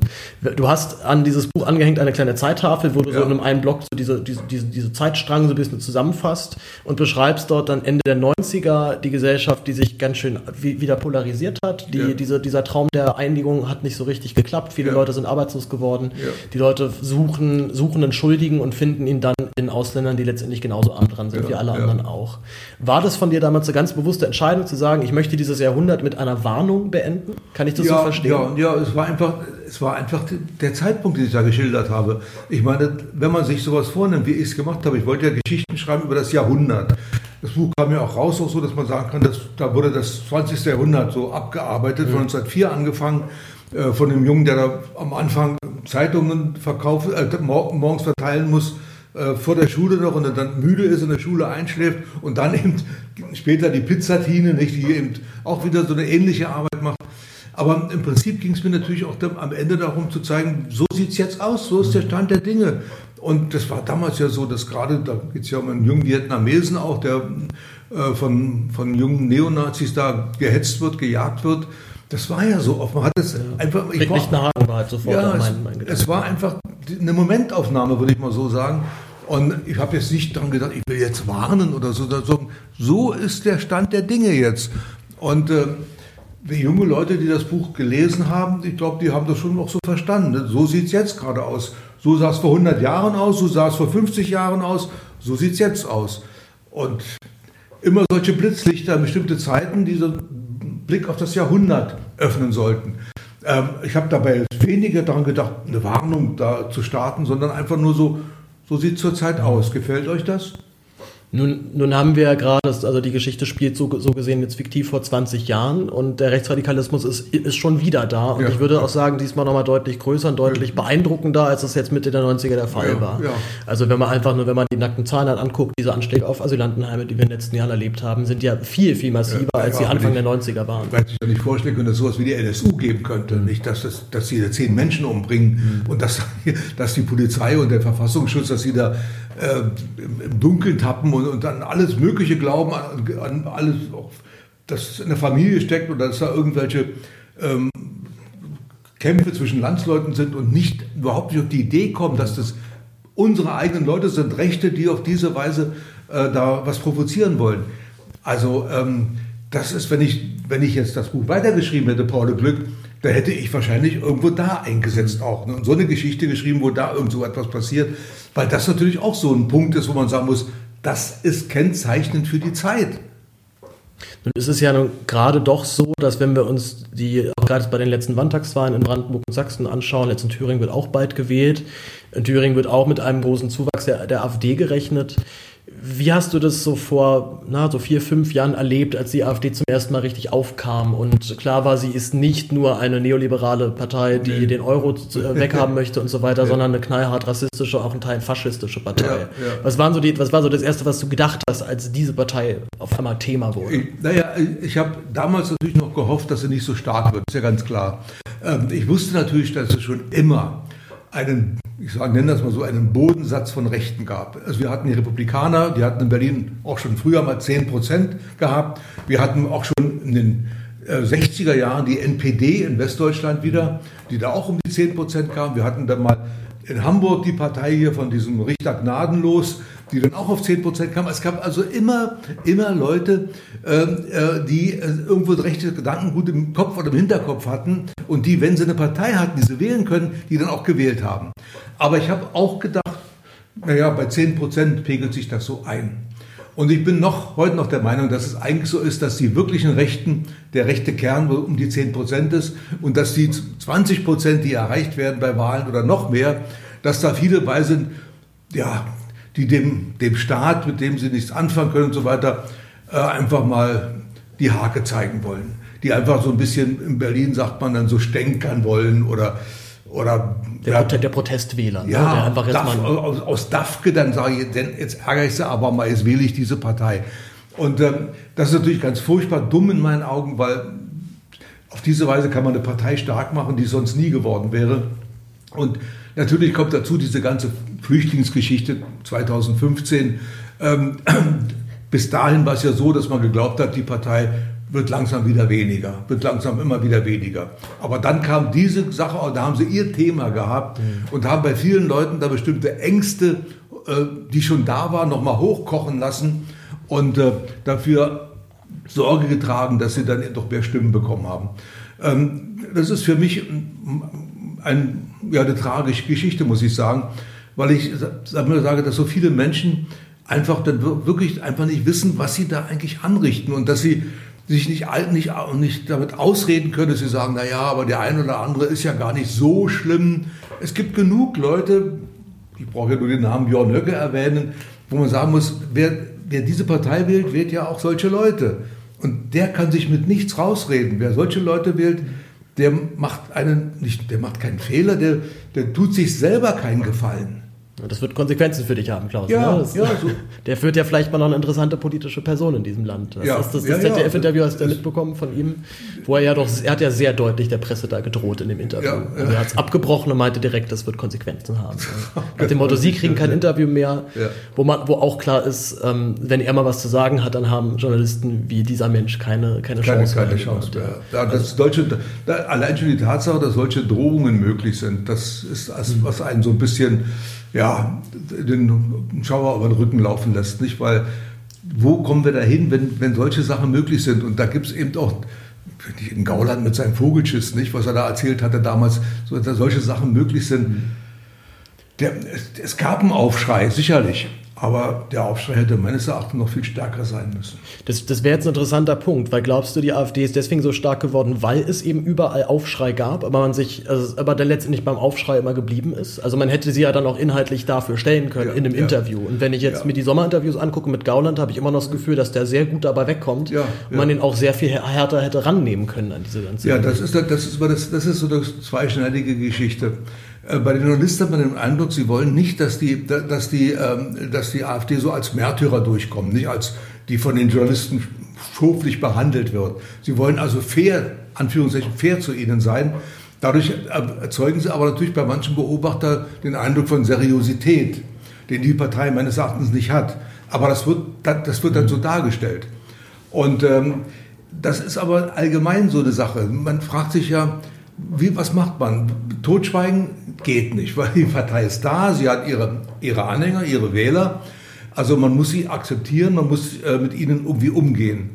B: Du hast an dieses Buch angehängt eine kleine Zeittafel, wo du ja. so in einem einen Block so diese, diese, diese, diese Zeitstrang so ein bisschen zusammenfasst und beschreibst dort dann Ende der 90er die Gesellschaft, die sich ganz schön wieder polarisiert hat. Die, diese, dieser Traum der Einigung hat nicht so richtig geklappt. Viele Leute sind arbeitslos geworden. Die Leute suchen, suchen einen Schuldigen und finden ihn dann in Ausländern, die letztendlich genauso arm dran sind wie alle anderen auch. War das von dir damals eine ganz bewusste Entscheidung zu sagen, ich möchte dieses Jahrhundert mit einer Warnung beenden? Kann ich das
A: ja,
B: so verstehen?
A: Ja, ja, es war einfach, es war einfach der Zeitpunkt, den ich da geschildert habe. Ich meine, wenn man sich sowas vornimmt, wie ich es gemacht habe, ich wollte ja Geschichten schreiben über das Jahrhundert. Das Buch kam ja auch raus, auch so, dass man sagen kann, dass, da wurde das 20. Jahrhundert so abgearbeitet, mhm. von 1904 angefangen, äh, von dem Jungen, der da am Anfang Zeitungen verkaufen, äh, morgens verteilen muss, äh, vor der Schule noch und dann müde ist in der Schule einschläft und dann eben später die Pizzatine, nicht, die eben auch wieder so eine ähnliche Arbeit macht. Aber im Prinzip ging es mir natürlich auch am Ende darum zu zeigen, so sieht es jetzt aus, so ist der Stand der Dinge. Und das war damals ja so, dass gerade, da geht es ja um einen jungen Vietnamesen auch, der äh, von, von jungen Neonazis da gehetzt wird, gejagt wird. Das war ja so Man hat es ja. einfach.
B: Ich war, war halt sofort
A: ja, mein, mein es, es war einfach eine Momentaufnahme, würde ich mal so sagen. Und ich habe jetzt nicht daran gedacht, ich will jetzt warnen oder so. So ist der Stand der Dinge jetzt. Und äh, die junge Leute, die das Buch gelesen haben, ich glaube, die haben das schon noch so verstanden. So sieht es jetzt gerade aus. So sah es vor 100 Jahren aus, so sah es vor 50 Jahren aus, so sieht es jetzt aus. Und immer solche Blitzlichter, bestimmte Zeiten, die so einen Blick auf das Jahrhundert öffnen sollten. Ähm, ich habe dabei weniger daran gedacht, eine Warnung da zu starten, sondern einfach nur so, so sieht es zurzeit aus. Gefällt euch das?
B: Nun, nun haben wir ja gerade, also die Geschichte spielt so, so gesehen jetzt fiktiv vor 20 Jahren und der Rechtsradikalismus ist, ist schon wieder da. Und ja, ich würde ja. auch sagen, diesmal nochmal deutlich größer und deutlich beeindruckender, als das jetzt Mitte der 90er der Fall ja, war. Also wenn man einfach nur, wenn man die nackten Zahlen anguckt, diese Anschläge auf Asylantenheime, die wir in den letzten Jahren erlebt haben, sind ja viel, viel massiver, als sie Anfang ich, der 90er waren.
A: Weil ich mir nicht vorstellen könnte, dass sowas wie die NSU geben könnte. Nicht, dass, das, dass sie da zehn Menschen umbringen mhm. und dass, dass die Polizei und der Verfassungsschutz, dass sie da äh, im Dunkeln tappen und, und, an alles Mögliche glauben, an, an alles, dass in der Familie steckt oder dass da irgendwelche ähm, Kämpfe zwischen Landsleuten sind und nicht überhaupt nicht auf die Idee kommen, dass das unsere eigenen Leute sind, Rechte, die auf diese Weise äh, da was provozieren wollen. Also ähm, das ist, wenn ich, wenn ich jetzt das Buch weitergeschrieben hätte, Paul Glück, da hätte ich wahrscheinlich irgendwo da eingesetzt auch. Ne? Und so eine Geschichte geschrieben, wo da irgend so etwas passiert, weil das natürlich auch so ein Punkt ist, wo man sagen muss, das ist kennzeichnend für die Zeit.
B: Nun ist es ja gerade doch so, dass wenn wir uns die, auch gerade bei den letzten Landtagswahlen in Brandenburg und Sachsen anschauen, jetzt in Thüringen wird auch bald gewählt, in Thüringen wird auch mit einem großen Zuwachs der, der AfD gerechnet. Wie hast du das so vor na, so vier, fünf Jahren erlebt, als die AfD zum ersten Mal richtig aufkam? Und klar war, sie ist nicht nur eine neoliberale Partei, die nee. den Euro äh, weghaben möchte und so weiter, ja. sondern eine knallhart rassistische, auch ein Teil faschistische Partei. Ja, ja. Was, waren so die, was war so das Erste, was du gedacht hast, als diese Partei auf einmal Thema wurde?
A: Ich, naja, ich habe damals natürlich noch gehofft, dass sie nicht so stark wird, ist ja ganz klar. Ähm, ich wusste natürlich, dass es schon immer einen, ich nenne das mal so, einen Bodensatz von Rechten gab. Also wir hatten die Republikaner, die hatten in Berlin auch schon früher mal 10 Prozent gehabt. Wir hatten auch schon in den 60er äh, Jahren die NPD in Westdeutschland wieder, die da auch um die 10 Prozent kam. Wir hatten dann mal in Hamburg die Partei hier von diesem Richter Gnadenlos, die dann auch auf 10 Prozent kam. Es gab also immer, immer Leute, ähm, äh, die äh, irgendwo rechte Gedanken gut im Kopf oder im Hinterkopf hatten und die, wenn sie eine Partei hatten, die sie wählen können, die dann auch gewählt haben. Aber ich habe auch gedacht, naja, bei 10 Prozent pegelt sich das so ein. Und ich bin noch heute noch der Meinung, dass es eigentlich so ist, dass die wirklichen Rechten, der rechte Kern um die 10 Prozent ist und dass die 20 Prozent, die erreicht werden bei Wahlen oder noch mehr, dass da viele bei sind, ja, die dem, dem Staat, mit dem sie nichts anfangen können und so weiter, äh, einfach mal die Hake zeigen wollen. Die einfach so ein bisschen, in Berlin sagt man dann so stänkern wollen oder oder
B: der, ja, der Protestwähler,
A: ne? ja, der einfach jetzt Daf, mal aus, aus Dafke dann sage ich, denn jetzt ärgere ich sie aber mal, jetzt wähle ich diese Partei. Und ähm, das ist natürlich ganz furchtbar dumm in meinen Augen, weil auf diese Weise kann man eine Partei stark machen, die sonst nie geworden wäre. Und natürlich kommt dazu diese ganze Flüchtlingsgeschichte 2015. Ähm, bis dahin war es ja so, dass man geglaubt hat, die Partei wird langsam wieder weniger, wird langsam immer wieder weniger. Aber dann kam diese Sache, da haben sie ihr Thema gehabt mhm. und haben bei vielen Leuten da bestimmte Ängste, äh, die schon da waren, nochmal hochkochen lassen und äh, dafür Sorge getragen, dass sie dann doch mehr Stimmen bekommen haben. Ähm, das ist für mich ein, ja, eine tragische Geschichte, muss ich sagen, weil ich sage, dass so viele Menschen einfach dann wirklich einfach nicht wissen, was sie da eigentlich anrichten und dass sie sich nicht, nicht, nicht damit ausreden können, dass sie sagen, na ja, aber der eine oder andere ist ja gar nicht so schlimm. Es gibt genug Leute, ich brauche ja nur den Namen Björn Höcke erwähnen, wo man sagen muss, wer, wer diese Partei wählt, wählt ja auch solche Leute. Und der kann sich mit nichts rausreden. Wer solche Leute wählt, der macht einen, nicht, der macht keinen Fehler, der, der tut sich selber keinen Gefallen.
B: Das wird Konsequenzen für dich haben, Klaus.
A: Ja, ne? das, ja, so.
B: Der führt ja vielleicht mal noch eine interessante politische Person in diesem Land. Das, ja, das, das, das ja, ZDF-Interview hast du ja mitbekommen von ihm, wo er ja doch, er hat ja sehr deutlich der Presse da gedroht in dem Interview. Ja. Er hat es abgebrochen und meinte direkt, das wird Konsequenzen haben. Nach dem Motto, Sie kriegen kein Interview mehr, wo, man, wo auch klar ist, ähm, wenn er mal was zu sagen hat, dann haben Journalisten wie dieser Mensch keine, keine,
A: keine Chance keine mehr. Chance mehr. Ja, das deutsche, da, allein schon die Tatsache, dass solche Drohungen möglich sind, das ist, was einen so ein bisschen ja, den Schauer über den Rücken laufen lässt. Nicht? Weil wo kommen wir dahin, wenn, wenn solche Sachen möglich sind? Und da gibt es eben auch in Gauland mit seinem Vogelschiss, nicht, was er da erzählt hatte damals, so, dass solche Sachen möglich sind. Der, es gab einen Aufschrei, sicherlich. Aber der Aufschrei hätte meines Erachtens noch viel stärker sein müssen.
B: Das, das wäre jetzt ein interessanter Punkt, weil glaubst du, die AfD ist deswegen so stark geworden, weil es eben überall Aufschrei gab, aber man sich, also, aber der letztendlich beim Aufschrei immer geblieben ist? Also man hätte sie ja dann auch inhaltlich dafür stellen können ja, in einem ja. Interview. Und wenn ich jetzt ja. mir die Sommerinterviews angucke mit Gauland, habe ich immer noch das Gefühl, dass der sehr gut dabei wegkommt und man den auch sehr viel härter hätte rannehmen können an diese ganze.
A: Ja, das ist, das ist, das, das ist so eine zweischneidige Geschichte. Äh, bei den Journalisten hat man den Eindruck, sie wollen nicht, dass die, dass die, ähm, dass die AfD so als Märtyrer durchkommt, nicht als die von den Journalisten schoflich behandelt wird. Sie wollen also fair, Anführungszeichen, fair zu ihnen sein. Dadurch erzeugen sie aber natürlich bei manchen Beobachtern den Eindruck von Seriosität, den die Partei meines Erachtens nicht hat. Aber das wird, das wird dann so dargestellt. Und ähm, das ist aber allgemein so eine Sache. Man fragt sich ja, wie, was macht man? Totschweigen geht nicht, weil die Partei ist da, sie hat ihre, ihre Anhänger, ihre Wähler. Also man muss sie akzeptieren, man muss äh, mit ihnen irgendwie umgehen.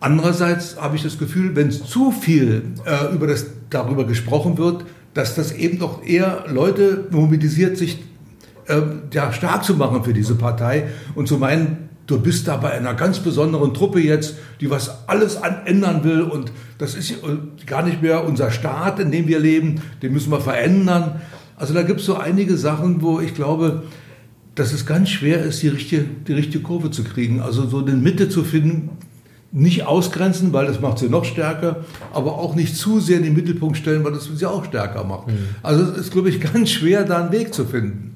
A: Andererseits habe ich das Gefühl, wenn zu viel äh, über das, darüber gesprochen wird, dass das eben doch eher Leute mobilisiert, sich äh, ja, stark zu machen für diese Partei und zu meinen, du bist da bei einer ganz besonderen Truppe jetzt, die was alles ändern will und das ist gar nicht mehr unser Staat, in dem wir leben, den müssen wir verändern. Also da gibt es so einige Sachen, wo ich glaube, dass es ganz schwer ist, die richtige, die richtige Kurve zu kriegen. Also so eine Mitte zu finden, nicht ausgrenzen, weil das macht sie noch stärker, aber auch nicht zu sehr in den Mittelpunkt stellen, weil das sie auch stärker macht. Mhm. Also es ist, glaube ich, ganz schwer, da einen Weg zu finden.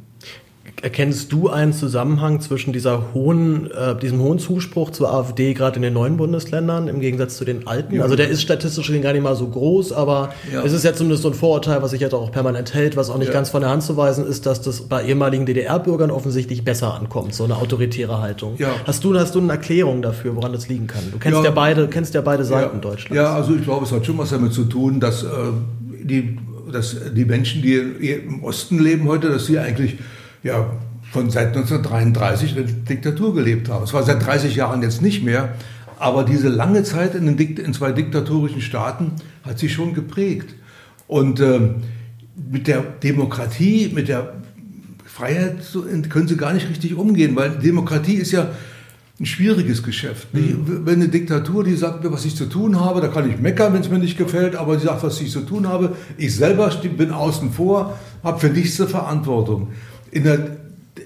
B: Erkennst du einen Zusammenhang zwischen dieser hohen, äh, diesem hohen Zuspruch zur AfD gerade in den neuen Bundesländern im Gegensatz zu den alten? Ja. Also der ist statistisch gar nicht mal so groß, aber ja. es ist ja zumindest so ein Vorurteil, was sich jetzt auch permanent hält, was auch nicht ja. ganz von der Hand zu weisen ist, dass das bei ehemaligen DDR-Bürgern offensichtlich besser ankommt, so eine autoritäre Haltung. Hast du, hast du eine Erklärung dafür, woran das liegen kann? Du kennst ja, beide, kennst ja beide Seiten Deutschlands.
A: Ja, also ich glaube, es hat schon was damit zu tun, dass äh, die, dass die Menschen, die im Osten leben heute, dass sie eigentlich ja, von seit 1933 in der Diktatur gelebt haben. Es war seit 30 Jahren jetzt nicht mehr, aber diese lange Zeit in, in zwei diktatorischen Staaten hat sie schon geprägt. Und äh, mit der Demokratie, mit der Freiheit können sie gar nicht richtig umgehen, weil Demokratie ist ja ein schwieriges Geschäft. Mhm. Wenn eine Diktatur, die sagt mir, was ich zu tun habe, da kann ich meckern, wenn es mir nicht gefällt, aber sie sagt, was ich zu tun habe. Ich selber bin außen vor, habe für nichts eine Verantwortung. In der,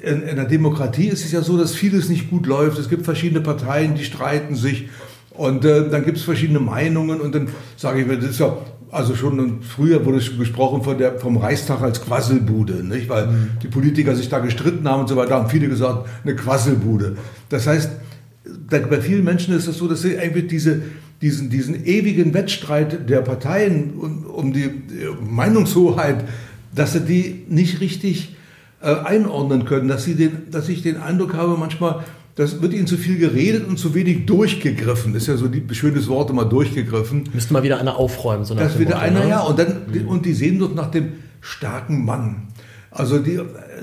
A: in, in der Demokratie ist es ja so, dass vieles nicht gut läuft. Es gibt verschiedene Parteien, die streiten sich. Und äh, dann gibt es verschiedene Meinungen und dann sage ich mir, das ist ja, also schon früher wurde schon gesprochen von der, vom Reichstag als Quasselbude, nicht? weil mhm. die Politiker sich da gestritten haben und so weiter, haben viele gesagt, eine Quasselbude. Das heißt, bei vielen Menschen ist es so, dass sie eigentlich diese, diesen, diesen ewigen Wettstreit der Parteien um, um die Meinungshoheit, dass sie die nicht richtig äh, einordnen können, dass, sie den, dass ich den Eindruck habe, manchmal, das wird ihnen zu viel geredet und zu wenig durchgegriffen. Ist ja so ein schönes Wort immer durchgegriffen.
B: Müsste mal wieder einer aufräumen.
A: So das wieder einer, ne? ja. Und, dann, mhm. und die sehen doch nach dem starken Mann. Also die,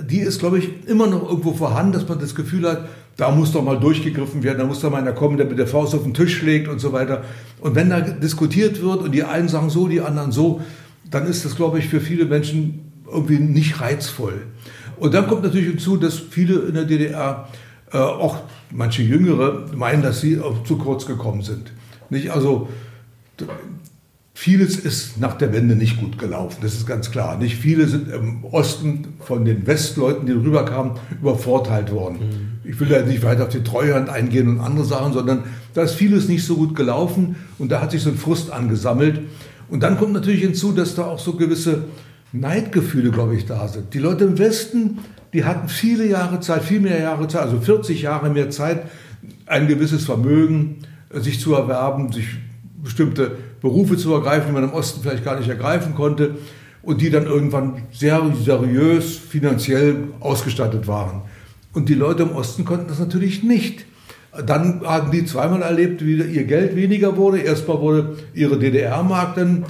A: die ist, glaube ich, immer noch irgendwo vorhanden, dass man das Gefühl hat, da muss doch mal durchgegriffen werden, da muss doch mal einer kommen, der mit der Faust auf den Tisch schlägt und so weiter. Und wenn da diskutiert wird und die einen sagen so, die anderen so, dann ist das, glaube ich, für viele Menschen irgendwie nicht reizvoll. Und dann kommt natürlich hinzu, dass viele in der DDR, äh, auch manche Jüngere, meinen, dass sie zu kurz gekommen sind. Nicht? Also vieles ist nach der Wende nicht gut gelaufen, das ist ganz klar. Nicht viele sind im Osten von den Westleuten, die rüberkamen, übervorteilt worden. Mhm. Ich will ja nicht weiter auf die Treuhand eingehen und andere Sachen, sondern da ist vieles nicht so gut gelaufen und da hat sich so ein Frust angesammelt. Und dann kommt natürlich hinzu, dass da auch so gewisse Neidgefühle, glaube ich, da sind. Die Leute im Westen, die hatten viele Jahre Zeit, viel mehr Jahre Zeit, also 40 Jahre mehr Zeit, ein gewisses Vermögen äh, sich zu erwerben, sich bestimmte Berufe zu ergreifen, die man im Osten vielleicht gar nicht ergreifen konnte und die dann irgendwann sehr seriös finanziell ausgestattet waren. Und die Leute im Osten konnten das natürlich nicht. Dann haben die zweimal erlebt, wie ihr Geld weniger wurde. Erstmal wurde ihre DDR-Mark dann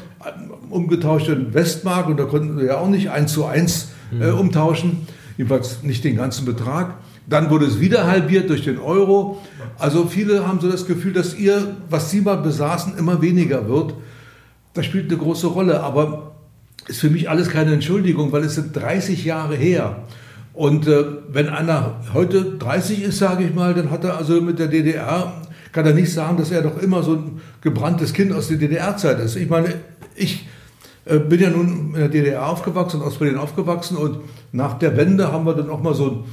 A: umgetauscht in Westmark und da konnten sie ja auch nicht eins zu eins äh, mhm. umtauschen, jedenfalls nicht den ganzen Betrag. Dann wurde es wieder halbiert durch den Euro. Also viele haben so das Gefühl, dass ihr, was sie mal besaßen, immer weniger wird. Das spielt eine große Rolle, aber ist für mich alles keine Entschuldigung, weil es sind 30 Jahre her. Und äh, wenn einer heute 30 ist, sage ich mal, dann hat er also mit der DDR, kann er nicht sagen, dass er doch immer so ein gebranntes Kind aus der DDR-Zeit ist. Ich meine, ich äh, bin ja nun in der DDR aufgewachsen, aus Berlin aufgewachsen und nach der Wende haben wir dann auch mal so,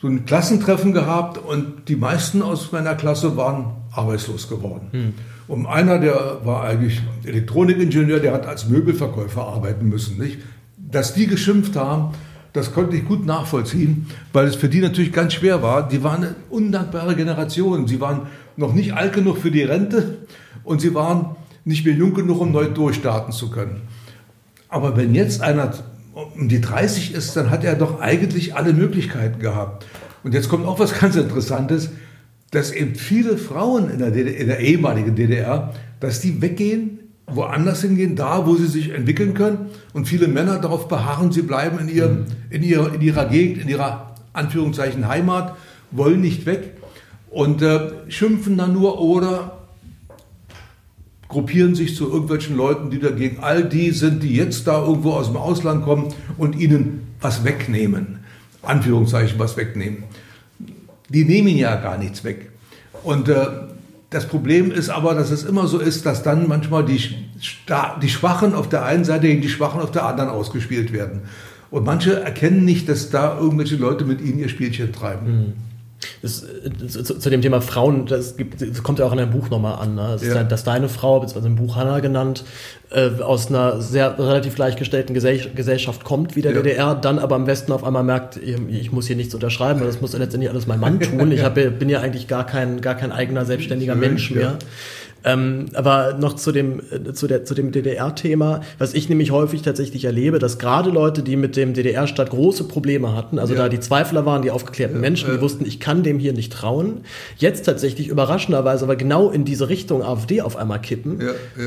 A: so ein Klassentreffen gehabt und die meisten aus meiner Klasse waren arbeitslos geworden. Hm. Und einer, der war eigentlich Elektronikingenieur, der hat als Möbelverkäufer arbeiten müssen. Nicht? Dass die geschimpft haben, das konnte ich gut nachvollziehen, weil es für die natürlich ganz schwer war. Die waren eine undankbare Generation. Sie waren noch nicht alt genug für die Rente und sie waren nicht mehr jung genug, um neu durchstarten zu können. Aber wenn jetzt einer um die 30 ist, dann hat er doch eigentlich alle Möglichkeiten gehabt. Und jetzt kommt auch was ganz Interessantes, dass eben viele Frauen in der, DDR, in der ehemaligen DDR dass die weggehen, woanders hingehen, da, wo sie sich entwickeln können. Und viele Männer darauf beharren, sie bleiben in, ihrem, in, ihrer, in ihrer Gegend, in ihrer Anführungszeichen Heimat, wollen nicht weg und äh, schimpfen dann nur oder gruppieren sich zu irgendwelchen Leuten, die dagegen all die sind, die jetzt da irgendwo aus dem Ausland kommen und ihnen was wegnehmen. Anführungszeichen was wegnehmen. Die nehmen ja gar nichts weg. Und äh, das Problem ist aber, dass es immer so ist, dass dann manchmal die, die Schwachen auf der einen Seite gegen die Schwachen auf der anderen ausgespielt werden. Und manche erkennen nicht, dass da irgendwelche Leute mit ihnen ihr Spielchen treiben. Mhm.
B: Das, zu, zu, dem Thema Frauen, das, gibt, das, kommt ja auch in deinem Buch nochmal an. Ne? Das ja. dass deine Frau, beziehungsweise im Buch Hannah genannt, äh, aus einer sehr relativ gleichgestellten Gesellschaft kommt, wie der ja. DDR, dann aber im Westen auf einmal merkt, ich, ich muss hier nichts unterschreiben, das muss letztendlich alles mein Mann tun. Ich hab, bin ja eigentlich gar kein, gar kein eigener selbstständiger Mensch mehr. Ja. Ähm, aber noch zu dem, äh, zu, der, zu dem DDR-Thema, was ich nämlich häufig tatsächlich erlebe, dass gerade Leute, die mit dem DDR-Staat große Probleme hatten, also ja. da die Zweifler waren, die aufgeklärten ja, Menschen, die wussten, ich kann dem hier nicht trauen, jetzt tatsächlich überraschenderweise aber genau in diese Richtung AfD auf einmal kippen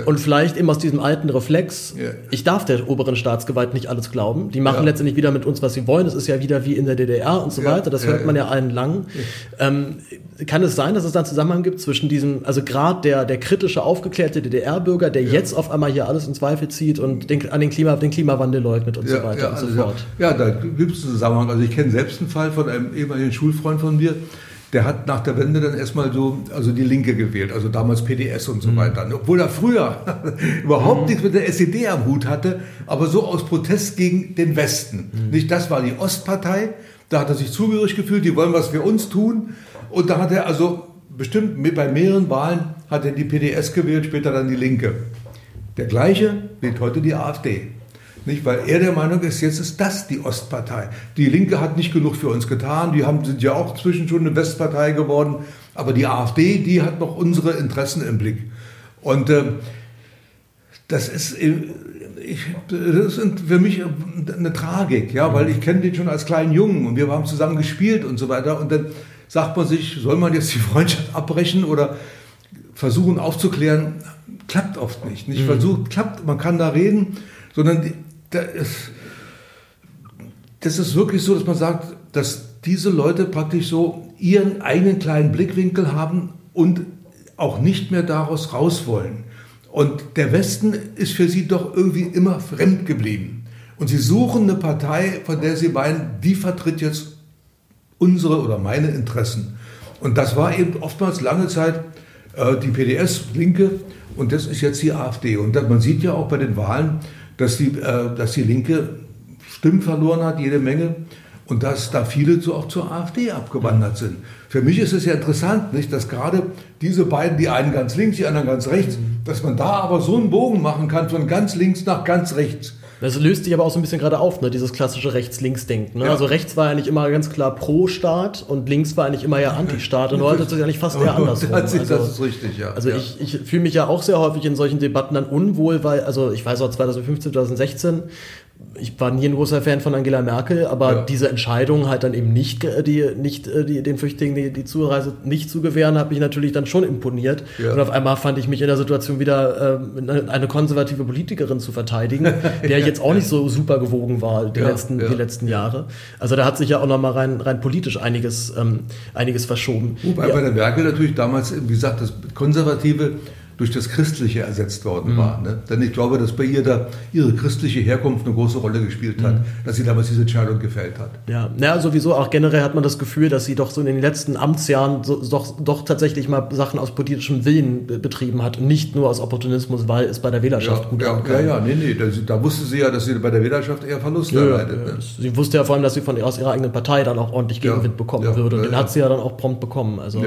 B: und vielleicht eben aus diesem alten Reflex, ich darf der oberen Staatsgewalt nicht alles glauben, die machen letztendlich wieder mit uns, was sie wollen, es ist ja wieder wie in der DDR und so weiter, das hört man ja allen lang. Ähm, kann es sein, dass es da einen Zusammenhang gibt zwischen diesem, also gerade der, der kritische, aufgeklärte DDR-Bürger, der ja. jetzt auf einmal hier alles in Zweifel zieht und den, an den, Klima, den Klimawandel leugnet und ja, so weiter ja, und so also fort.
A: Ja, da gibt es einen Zusammenhang. Also ich kenne selbst einen Fall von einem ehemaligen Schulfreund von mir, der hat nach der Wende dann erstmal so, also die Linke gewählt, also damals PDS und so mhm. weiter. Obwohl er früher überhaupt mhm. nichts mit der SED am Hut hatte, aber so aus Protest gegen den Westen. Mhm. Nicht, das war die Ostpartei, da hat er sich zugehörig gefühlt, die wollen was für uns tun. Und da hat er also bestimmt bei mehreren Wahlen hat er die PDS gewählt, später dann die Linke. Der gleiche wählt heute die AfD. Nicht, weil er der Meinung ist, jetzt ist das die Ostpartei. Die Linke hat nicht genug für uns getan, die haben, sind ja auch zwischen schon eine Westpartei geworden, aber die AfD, die hat noch unsere Interessen im Blick. Und äh, das ist, äh, ich, das ist für mich eine Tragik, ja, weil ich kenne den schon als kleinen Jungen und wir haben zusammen gespielt und so weiter. Und dann sagt man sich, soll man jetzt die Freundschaft abbrechen oder versuchen aufzuklären? Klappt oft nicht. Nicht mhm. versucht, klappt, man kann da reden, sondern das ist, das ist wirklich so, dass man sagt, dass diese Leute praktisch so ihren eigenen kleinen Blickwinkel haben und auch nicht mehr daraus raus wollen. Und der Westen ist für sie doch irgendwie immer fremd geblieben. Und sie suchen eine Partei, von der sie meinen, die vertritt jetzt unsere oder meine Interessen. Und das war eben oftmals lange Zeit äh, die PDS, Linke, und das ist jetzt die AfD. Und das, man sieht ja auch bei den Wahlen, dass die, äh, dass die Linke Stimmen verloren hat, jede Menge, und dass da viele so auch zur AfD abgewandert sind. Für mich ist es ja interessant, nicht, dass gerade diese beiden, die einen ganz links, die anderen ganz rechts, dass man da aber so einen Bogen machen kann von ganz links nach ganz rechts.
B: Das löst sich aber auch so ein bisschen gerade auf, ne? dieses klassische Rechts-Links-Denken. Ne? Ja. Also rechts war eigentlich immer ganz klar Pro-Staat und links war eigentlich immer ja Anti-Staat und heute ist es ja nicht fast eher andersrum.
A: Also, das ist richtig, ja.
B: Also
A: ja.
B: ich, ich fühle mich ja auch sehr häufig in solchen Debatten dann unwohl, weil, also ich weiß auch 2015, 2016 ich war nie ein großer Fan von Angela Merkel, aber ja. diese Entscheidung halt dann eben nicht, die, nicht äh, die, den Flüchtlingen die, die Zureise nicht zu gewähren, hat mich natürlich dann schon imponiert. Ja. Und auf einmal fand ich mich in der Situation wieder äh, eine konservative Politikerin zu verteidigen, der jetzt auch nicht so super gewogen war die, letzten, die letzten Jahre. Also da hat sich ja auch nochmal rein, rein politisch einiges, ähm, einiges verschoben.
A: Wobei bei der Merkel natürlich damals, wie gesagt, das Konservative durch das Christliche ersetzt worden mhm. war. Ne? Denn ich glaube, dass bei ihr da ihre christliche Herkunft eine große Rolle gespielt hat, mhm. dass sie damals diese Entscheidung gefällt hat.
B: Ja, ja, sowieso auch generell hat man das Gefühl, dass sie doch so in den letzten Amtsjahren so, doch, doch tatsächlich mal Sachen aus politischem Willen betrieben hat und nicht nur aus Opportunismus, weil es bei der Wählerschaft
A: ja,
B: gut
A: ja, ankam. Ja, ja, nee, nee, da, da, wusste sie ja, dass sie bei der Wählerschaft eher Verluste ja, erleidet.
B: Ne? Sie wusste ja vor allem, dass sie von, aus ihrer eigenen Partei dann auch ordentlich Gegenwind bekommen würde und den hat sie ja dann auch prompt bekommen. Also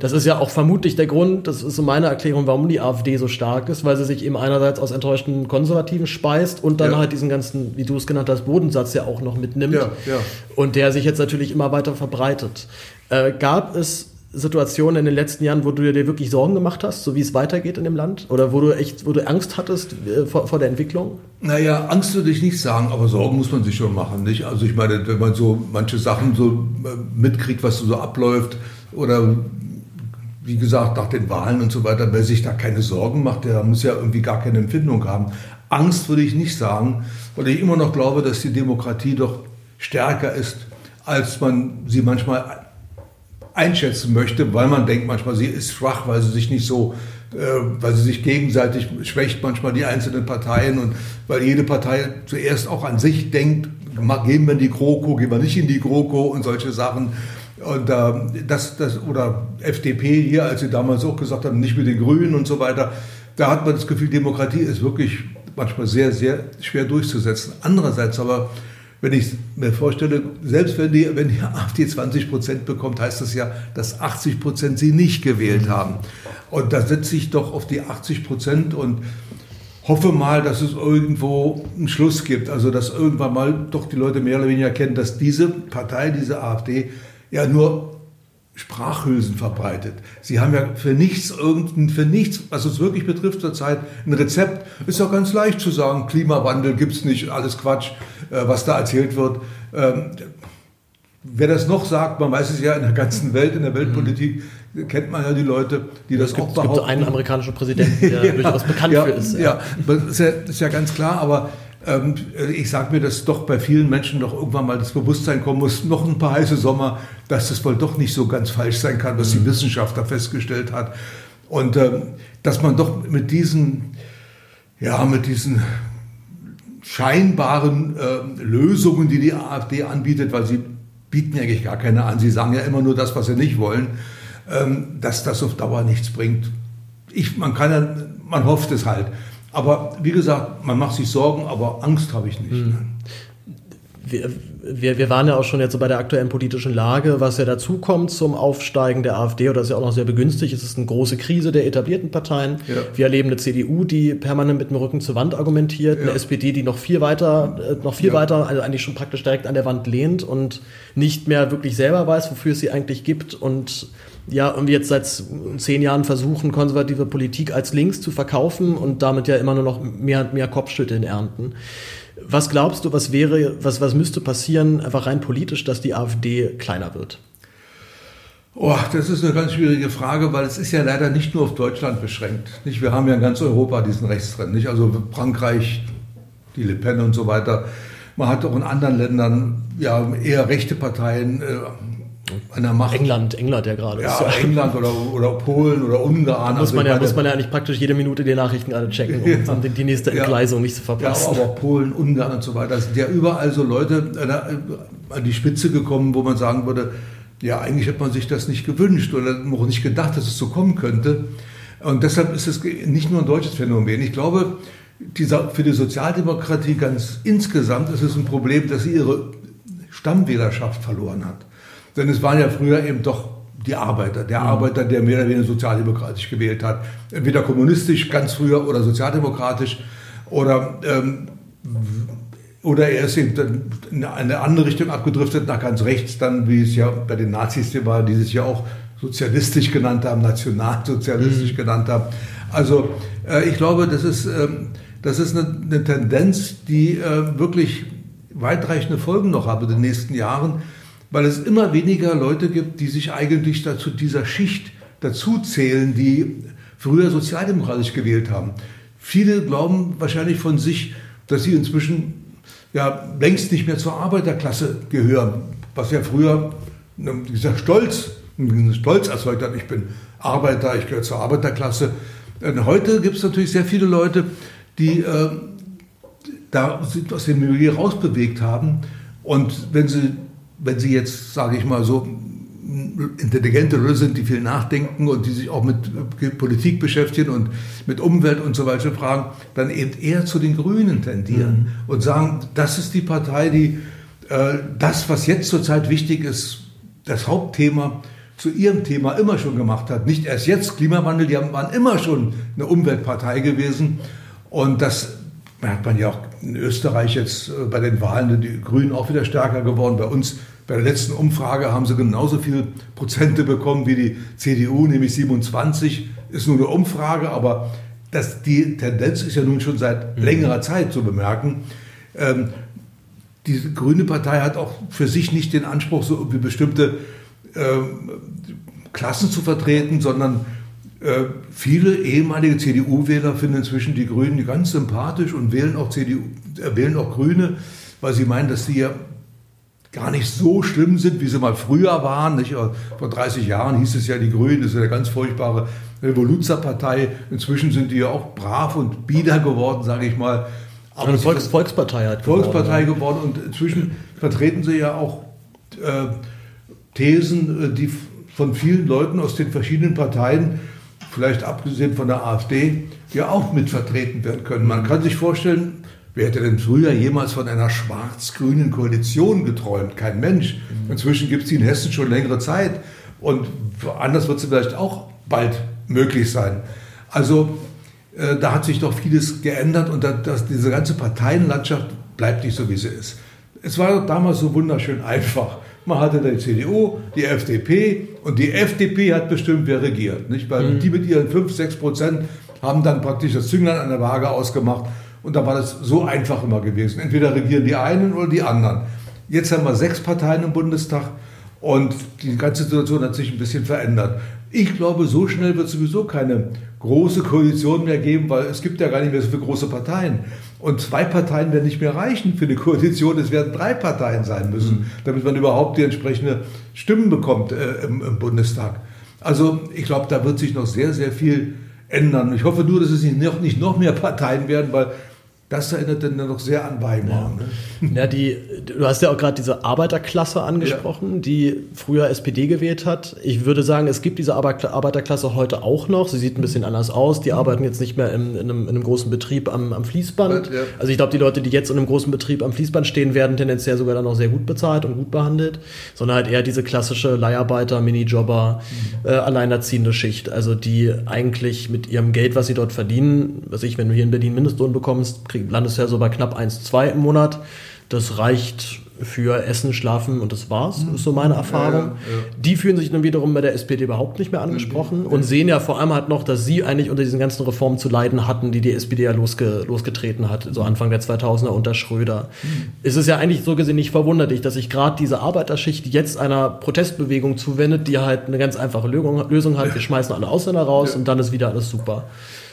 B: das ist ja auch vermutlich der Grund, das ist so meine Erklärung, warum die AfD so stark stark ist, weil sie sich eben einerseits aus enttäuschten Konservativen speist und dann ja. halt diesen ganzen, wie du es genannt hast, Bodensatz ja auch noch mitnimmt. Ja, ja. Und der sich jetzt natürlich immer weiter verbreitet. Äh, gab es Situationen in den letzten Jahren, wo du dir wirklich Sorgen gemacht hast, so wie es weitergeht in dem Land? Oder wo du echt, wo du Angst hattest äh, vor, vor, der Entwicklung?
A: Naja, Angst würde ich nicht sagen, aber Sorgen muss man sich schon machen, nicht? Also ich meine, wenn man so manche Sachen so äh, mitkriegt, was so abläuft, oder wie gesagt, nach den Wahlen und so weiter, wer sich da keine Sorgen macht, der muss ja irgendwie gar keine Empfindung haben. Angst würde ich nicht sagen, weil ich immer noch glaube, dass die Demokratie doch stärker ist, als man sie manchmal einschätzen möchte, weil man denkt manchmal, sie ist schwach, weil sie sich nicht so, äh, weil sie sich gegenseitig schwächt, manchmal die einzelnen Parteien und weil jede Partei zuerst auch an sich denkt, gehen wir in die GroKo, gehen wir nicht in die GroKo und solche Sachen. Und äh, das, das, oder FDP hier, als sie damals auch gesagt haben, nicht mit den Grünen und so weiter, da hat man das Gefühl, Demokratie ist wirklich manchmal sehr, sehr schwer durchzusetzen. Andererseits aber, wenn ich mir vorstelle, selbst wenn die, wenn die AfD 20 Prozent bekommt, heißt das ja, dass 80 Prozent sie nicht gewählt haben. Und da setze ich doch auf die 80 Prozent und hoffe mal, dass es irgendwo einen Schluss gibt. Also, dass irgendwann mal doch die Leute mehr oder weniger kennen, dass diese Partei, diese AfD, ja nur Sprachhülsen verbreitet. Sie haben ja für nichts, irgendein, für nichts, was uns wirklich betrifft zurzeit, ein Rezept. Ist doch ganz leicht zu sagen, Klimawandel gibt es nicht, alles Quatsch, äh, was da erzählt wird. Ähm, wer das noch sagt, man weiß es ja in der ganzen Welt, in der Weltpolitik, kennt man ja die Leute, die das
B: es gibt,
A: auch behaupten.
B: Es gibt einen amerikanischen Präsidenten, der ja, durchaus bekannt
A: ja,
B: für ist.
A: Ja, ja ist, ja, ist ja ganz klar, aber ich sage mir, dass doch bei vielen Menschen doch irgendwann mal das Bewusstsein kommen muss, noch ein paar heiße Sommer, dass das wohl doch nicht so ganz falsch sein kann, was die mhm. Wissenschaft da festgestellt hat. Und ähm, dass man doch mit diesen, ja, mit diesen scheinbaren äh, Lösungen, die die AfD anbietet, weil sie bieten eigentlich gar keine an, sie sagen ja immer nur das, was sie nicht wollen, ähm, dass das auf Dauer nichts bringt. Ich, man kann ja, man hofft es halt. Aber wie gesagt, man macht sich Sorgen, aber Angst habe ich nicht. Mhm.
B: Wir, wir, wir, waren ja auch schon jetzt so bei der aktuellen politischen Lage, was ja dazu kommt zum Aufsteigen der AfD, oder ist ja auch noch sehr begünstigt. Es ist eine große Krise der etablierten Parteien. Ja. Wir erleben eine CDU, die permanent mit dem Rücken zur Wand argumentiert, ja. eine SPD, die noch viel weiter, äh, noch viel ja. weiter, also eigentlich schon praktisch direkt an der Wand lehnt und nicht mehr wirklich selber weiß, wofür es sie eigentlich gibt und ja irgendwie jetzt seit zehn Jahren versuchen, konservative Politik als links zu verkaufen und damit ja immer nur noch mehr und mehr Kopfschütteln ernten. Was glaubst du, was wäre, was, was müsste passieren, einfach rein politisch, dass die AfD kleiner wird?
A: Oh, das ist eine ganz schwierige Frage, weil es ist ja leider nicht nur auf Deutschland beschränkt. Nicht? Wir haben ja in ganz Europa diesen Rechtstrend. Nicht? Also Frankreich, die Le Pen und so weiter. Man hat auch in anderen Ländern ja eher rechte Parteien, äh,
B: der Macht. England, England ja gerade.
A: Ja, England oder, oder Polen oder Ungarn.
B: Da muss, also man ja, muss man ja eigentlich praktisch jede Minute die Nachrichten alle checken, um ja. die, nächste Entgleisung ja. nicht zu verpassen.
A: Ja, aber Polen, Ungarn und so weiter. Sind ja überall so Leute äh, an die Spitze gekommen, wo man sagen würde, ja, eigentlich hat man sich das nicht gewünscht oder auch nicht gedacht, dass es so kommen könnte. Und deshalb ist es nicht nur ein deutsches Phänomen. Ich glaube, dieser, für die Sozialdemokratie ganz insgesamt ist es ein Problem, dass sie ihre Stammwählerschaft verloren hat. Denn es waren ja früher eben doch die Arbeiter, der mhm. Arbeiter, der mehr oder weniger sozialdemokratisch gewählt hat. Entweder kommunistisch ganz früher oder sozialdemokratisch oder, ähm, oder er ist eben in eine andere Richtung abgedriftet, nach ganz rechts, dann wie es ja bei den Nazis hier war, die sich ja auch sozialistisch genannt haben, nationalsozialistisch mhm. genannt haben. Also äh, ich glaube, das ist, ähm, das ist eine, eine Tendenz, die äh, wirklich weitreichende Folgen noch hat in den nächsten Jahren weil es immer weniger Leute gibt, die sich eigentlich dazu dieser Schicht dazu zählen, die früher sozialdemokratisch gewählt haben. Viele glauben wahrscheinlich von sich, dass sie inzwischen ja längst nicht mehr zur Arbeiterklasse gehören, was ja früher dieser Stolz, Stolz erzeugt hat. Ich bin Arbeiter, ich gehöre zur Arbeiterklasse. Und heute gibt es natürlich sehr viele Leute, die äh, da aus dem Milieu rausbewegt haben. Und wenn sie wenn Sie jetzt, sage ich mal so, intelligente Leute sind, die viel nachdenken und die sich auch mit Politik beschäftigen und mit Umwelt und so weiter fragen, dann eben eher zu den Grünen tendieren mhm. und sagen, das ist die Partei, die äh, das, was jetzt zurzeit wichtig ist, das Hauptthema zu ihrem Thema immer schon gemacht hat. Nicht erst jetzt Klimawandel, die waren immer schon eine Umweltpartei gewesen und das hat man ja auch in Österreich jetzt äh, bei den Wahlen, die Grünen auch wieder stärker geworden. Bei uns bei der letzten Umfrage haben sie genauso viele Prozente bekommen wie die CDU, nämlich 27. Ist nur eine Umfrage, aber das, die Tendenz ist ja nun schon seit mhm. längerer Zeit zu bemerken. Ähm, die Grüne Partei hat auch für sich nicht den Anspruch, so wie bestimmte ähm, Klassen zu vertreten, sondern äh, viele ehemalige CDU-Wähler finden inzwischen die Grünen ganz sympathisch und wählen auch, CDU, äh, wählen auch Grüne, weil sie meinen, dass sie ja gar nicht so schlimm sind, wie sie mal früher waren. Nicht? Vor 30 Jahren hieß es ja, die Grünen, das ist eine ganz furchtbare Revoluzerpartei. Inzwischen sind die ja auch brav und bieder geworden, sage ich mal.
B: Aber eine Volks Volkspartei hat
A: Volkspartei geworden, geworden und inzwischen vertreten sie ja auch äh, Thesen, äh, die von vielen Leuten aus den verschiedenen Parteien, vielleicht abgesehen von der AfD, ja auch mitvertreten werden können. Man kann sich vorstellen, wer hätte denn früher jemals von einer schwarz-grünen Koalition geträumt? Kein Mensch. Mhm. Inzwischen gibt es die in Hessen schon längere Zeit und anders wird sie vielleicht auch bald möglich sein. Also äh, da hat sich doch vieles geändert und das, diese ganze Parteienlandschaft bleibt nicht so, wie sie ist. Es war damals so wunderschön einfach. Man hatte die CDU, die FDP und die FDP hat bestimmt, wer regiert. Nicht? Weil mhm. die mit ihren 5, 6 Prozent haben dann praktisch das Zünglein an der Waage ausgemacht. Und da war das so einfach immer gewesen. Entweder regieren die einen oder die anderen. Jetzt haben wir sechs Parteien im Bundestag und die ganze Situation hat sich ein bisschen verändert. Ich glaube, so schnell wird es sowieso keine große Koalition mehr geben, weil es gibt ja gar nicht mehr so viele große Parteien. Und zwei Parteien werden nicht mehr reichen für eine Koalition. Es werden drei Parteien sein müssen, mhm. damit man überhaupt die entsprechende Stimmen bekommt äh, im, im, Bundestag. Also ich glaube, da wird sich noch sehr, sehr viel ändern. Ich hoffe nur, dass es nicht noch, nicht noch mehr Parteien werden, weil das erinnert dann noch sehr an Weimar.
B: Ja, ne? ja die, du hast ja auch gerade diese Arbeiterklasse angesprochen, ja. die früher SPD gewählt hat. Ich würde sagen, es gibt diese Arbeiterklasse heute auch noch. Sie sieht ein bisschen anders aus. Die arbeiten jetzt nicht mehr in, in, einem, in einem, großen Betrieb am, am Fließband. Ja. Also ich glaube, die Leute, die jetzt in einem großen Betrieb am Fließband stehen, werden tendenziell sogar dann noch sehr gut bezahlt und gut behandelt, sondern halt eher diese klassische Leiharbeiter, Minijobber, mhm. äh, alleinerziehende Schicht. Also die eigentlich mit ihrem Geld, was sie dort verdienen, was ich, wenn du hier in Berlin Mindestlohn bekommst, krieg, landest ja so bei knapp 1,2 im Monat. Das reicht für Essen, Schlafen und das war's, ist so meine Erfahrung. Ja, ja, ja. Die fühlen sich dann wiederum bei der SPD überhaupt nicht mehr angesprochen mhm. und sehen ja vor allem halt noch, dass sie eigentlich unter diesen ganzen Reformen zu leiden hatten, die die SPD ja losge losgetreten hat, so Anfang der 2000er unter Schröder. Mhm. Es ist ja eigentlich so gesehen nicht verwunderlich, dass sich gerade diese Arbeiterschicht jetzt einer Protestbewegung zuwendet, die halt eine ganz einfache Lösung, Lösung hat. Wir schmeißen alle Ausländer raus und dann ist wieder alles super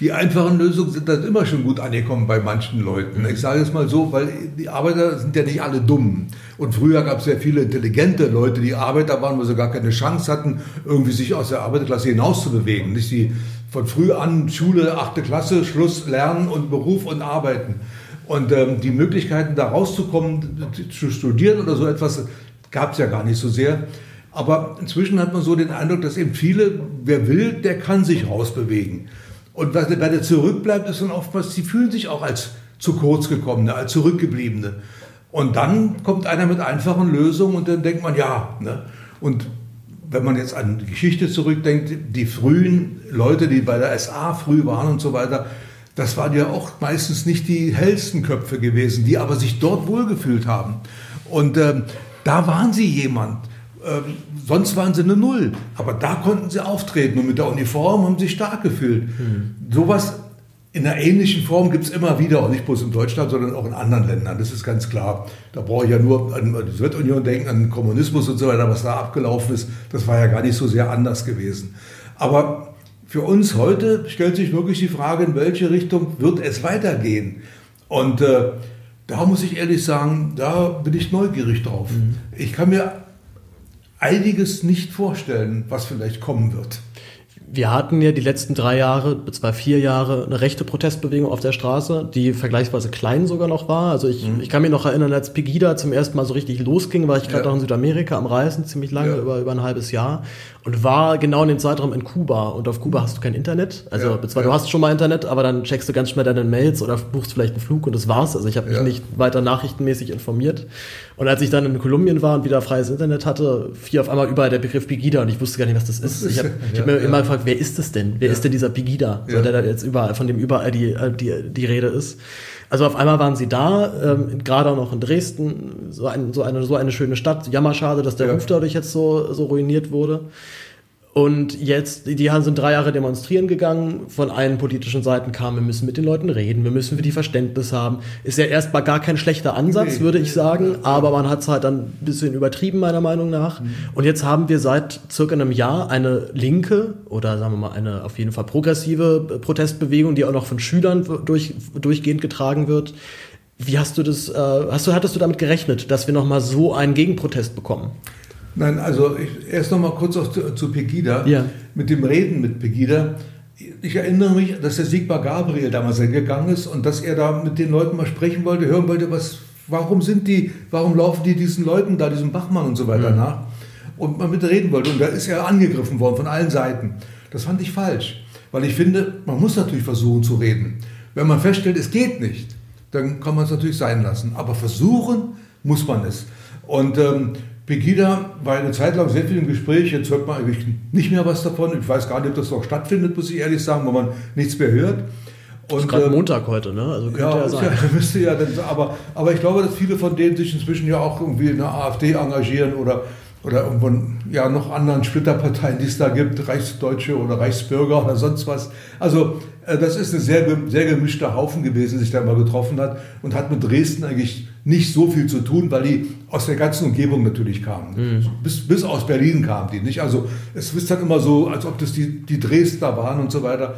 A: die einfachen Lösungen sind dann immer schon gut angekommen bei manchen Leuten. Ich sage es mal so, weil die Arbeiter sind ja nicht alle dumm. Und früher gab es sehr viele intelligente Leute, die Arbeiter waren, wo sie gar keine Chance hatten, irgendwie sich aus der Arbeiterklasse hinaus zu bewegen. Nicht die von früh an Schule, achte Klasse, Schluss, Lernen und Beruf und Arbeiten. Und ähm, die Möglichkeiten, da rauszukommen, zu studieren oder so etwas, gab es ja gar nicht so sehr. Aber inzwischen hat man so den Eindruck, dass eben viele, wer will, der kann sich rausbewegen. Und was dabei zurückbleibt, ist dann oftmals, sie fühlen sich auch als zu kurz gekommene, als zurückgebliebene. Und dann kommt einer mit einfachen Lösungen und dann denkt man, ja. Ne? Und wenn man jetzt an die Geschichte zurückdenkt, die frühen Leute, die bei der SA früh waren und so weiter, das waren ja auch meistens nicht die hellsten Köpfe gewesen, die aber sich dort wohlgefühlt haben. Und ähm, da waren sie jemand. Ähm, sonst waren sie eine Null. Aber da konnten sie auftreten und mit der Uniform haben sie sich stark gefühlt. Mhm. Sowas in einer ähnlichen Form gibt es immer wieder, auch nicht bloß in Deutschland, sondern auch in anderen Ländern. Das ist ganz klar. Da brauche ich ja nur an die Sowjetunion denken, an den Kommunismus und so weiter, was da abgelaufen ist. Das war ja gar nicht so sehr anders gewesen. Aber für uns heute stellt sich wirklich die Frage, in welche Richtung wird es weitergehen? Und äh, da muss ich ehrlich sagen, da bin ich neugierig drauf. Mhm. Ich kann mir einiges nicht vorstellen, was vielleicht kommen wird.
B: Wir hatten ja die letzten drei Jahre, zwei, vier Jahre eine rechte Protestbewegung auf der Straße, die vergleichsweise klein sogar noch war. Also ich, mhm. ich kann mich noch erinnern, als Pegida zum ersten Mal so richtig losging, war ich gerade ja. noch in Südamerika am Reisen, ziemlich lange, ja. über, über ein halbes Jahr und war genau in dem Zeitraum in Kuba. Und auf Kuba hast du kein Internet. Also ja, zwar ja. du hast schon mal Internet, aber dann checkst du ganz schnell deine Mails oder buchst vielleicht einen Flug und das war's. Also ich habe mich ja. nicht weiter nachrichtenmäßig informiert. Und als ich dann in Kolumbien war und wieder freies Internet hatte, fiel auf einmal überall der Begriff Pegida und ich wusste gar nicht, was das ist. Ich habe hab mir immer gefragt, wer ist das denn? Wer ist denn dieser Pegida? So, der da jetzt überall, von dem überall die, äh, die, die Rede ist. Also auf einmal waren sie da, ähm, gerade auch noch in Dresden, so, ein, so, eine, so eine schöne Stadt. Jammer schade, dass der ja. Ruf dadurch jetzt so, so ruiniert wurde. Und jetzt, die sind drei Jahre demonstrieren gegangen. Von allen politischen Seiten kam, wir müssen mit den Leuten reden, wir müssen für die Verständnis haben. Ist ja erstmal gar kein schlechter Ansatz, würde ich sagen. Aber man hat es halt dann ein bisschen übertrieben, meiner Meinung nach. Mhm. Und jetzt haben wir seit circa einem Jahr eine linke oder sagen wir mal eine auf jeden Fall progressive Protestbewegung, die auch noch von Schülern durch, durchgehend getragen wird. Wie hast du das, äh, hast du, hattest du damit gerechnet, dass wir nochmal so einen Gegenprotest bekommen?
A: Nein, also ich, erst noch mal kurz auch zu, zu Pegida. Ja. Mit dem Reden mit Pegida. Ich erinnere mich, dass der Sigmar Gabriel damals hingegangen ist und dass er da mit den Leuten mal sprechen wollte, hören wollte, was, warum sind die, warum laufen die diesen Leuten da, diesem Bachmann und so weiter mhm. nach und mal mit reden wollte. Und da ist er angegriffen worden von allen Seiten. Das fand ich falsch, weil ich finde, man muss natürlich versuchen zu reden. Wenn man feststellt, es geht nicht, dann kann man es natürlich sein lassen. Aber versuchen muss man es. Und ähm, Pegida war eine Zeit lang sehr viel im Gespräch, jetzt hört man eigentlich nicht mehr was davon. Ich weiß gar nicht, ob das noch stattfindet, muss ich ehrlich sagen, wo man nichts mehr hört.
B: Und, ist gerade äh, Montag heute, ne?
A: Also könnte ja, ja sein. Ja, müsste ja, aber, aber ich glaube, dass viele von denen sich inzwischen ja auch irgendwie in der AfD engagieren oder, oder irgendwann ja noch anderen Splitterparteien, die es da gibt, Reichsdeutsche oder Reichsbürger oder sonst was. Also äh, das ist ein sehr, sehr gemischter Haufen gewesen, sich da mal getroffen hat und hat mit Dresden eigentlich nicht so viel zu tun, weil die aus der ganzen Umgebung natürlich kamen. Mhm. Bis, bis aus Berlin kamen die nicht. Also es ist dann immer so, als ob das die, die Dresdner waren und so weiter.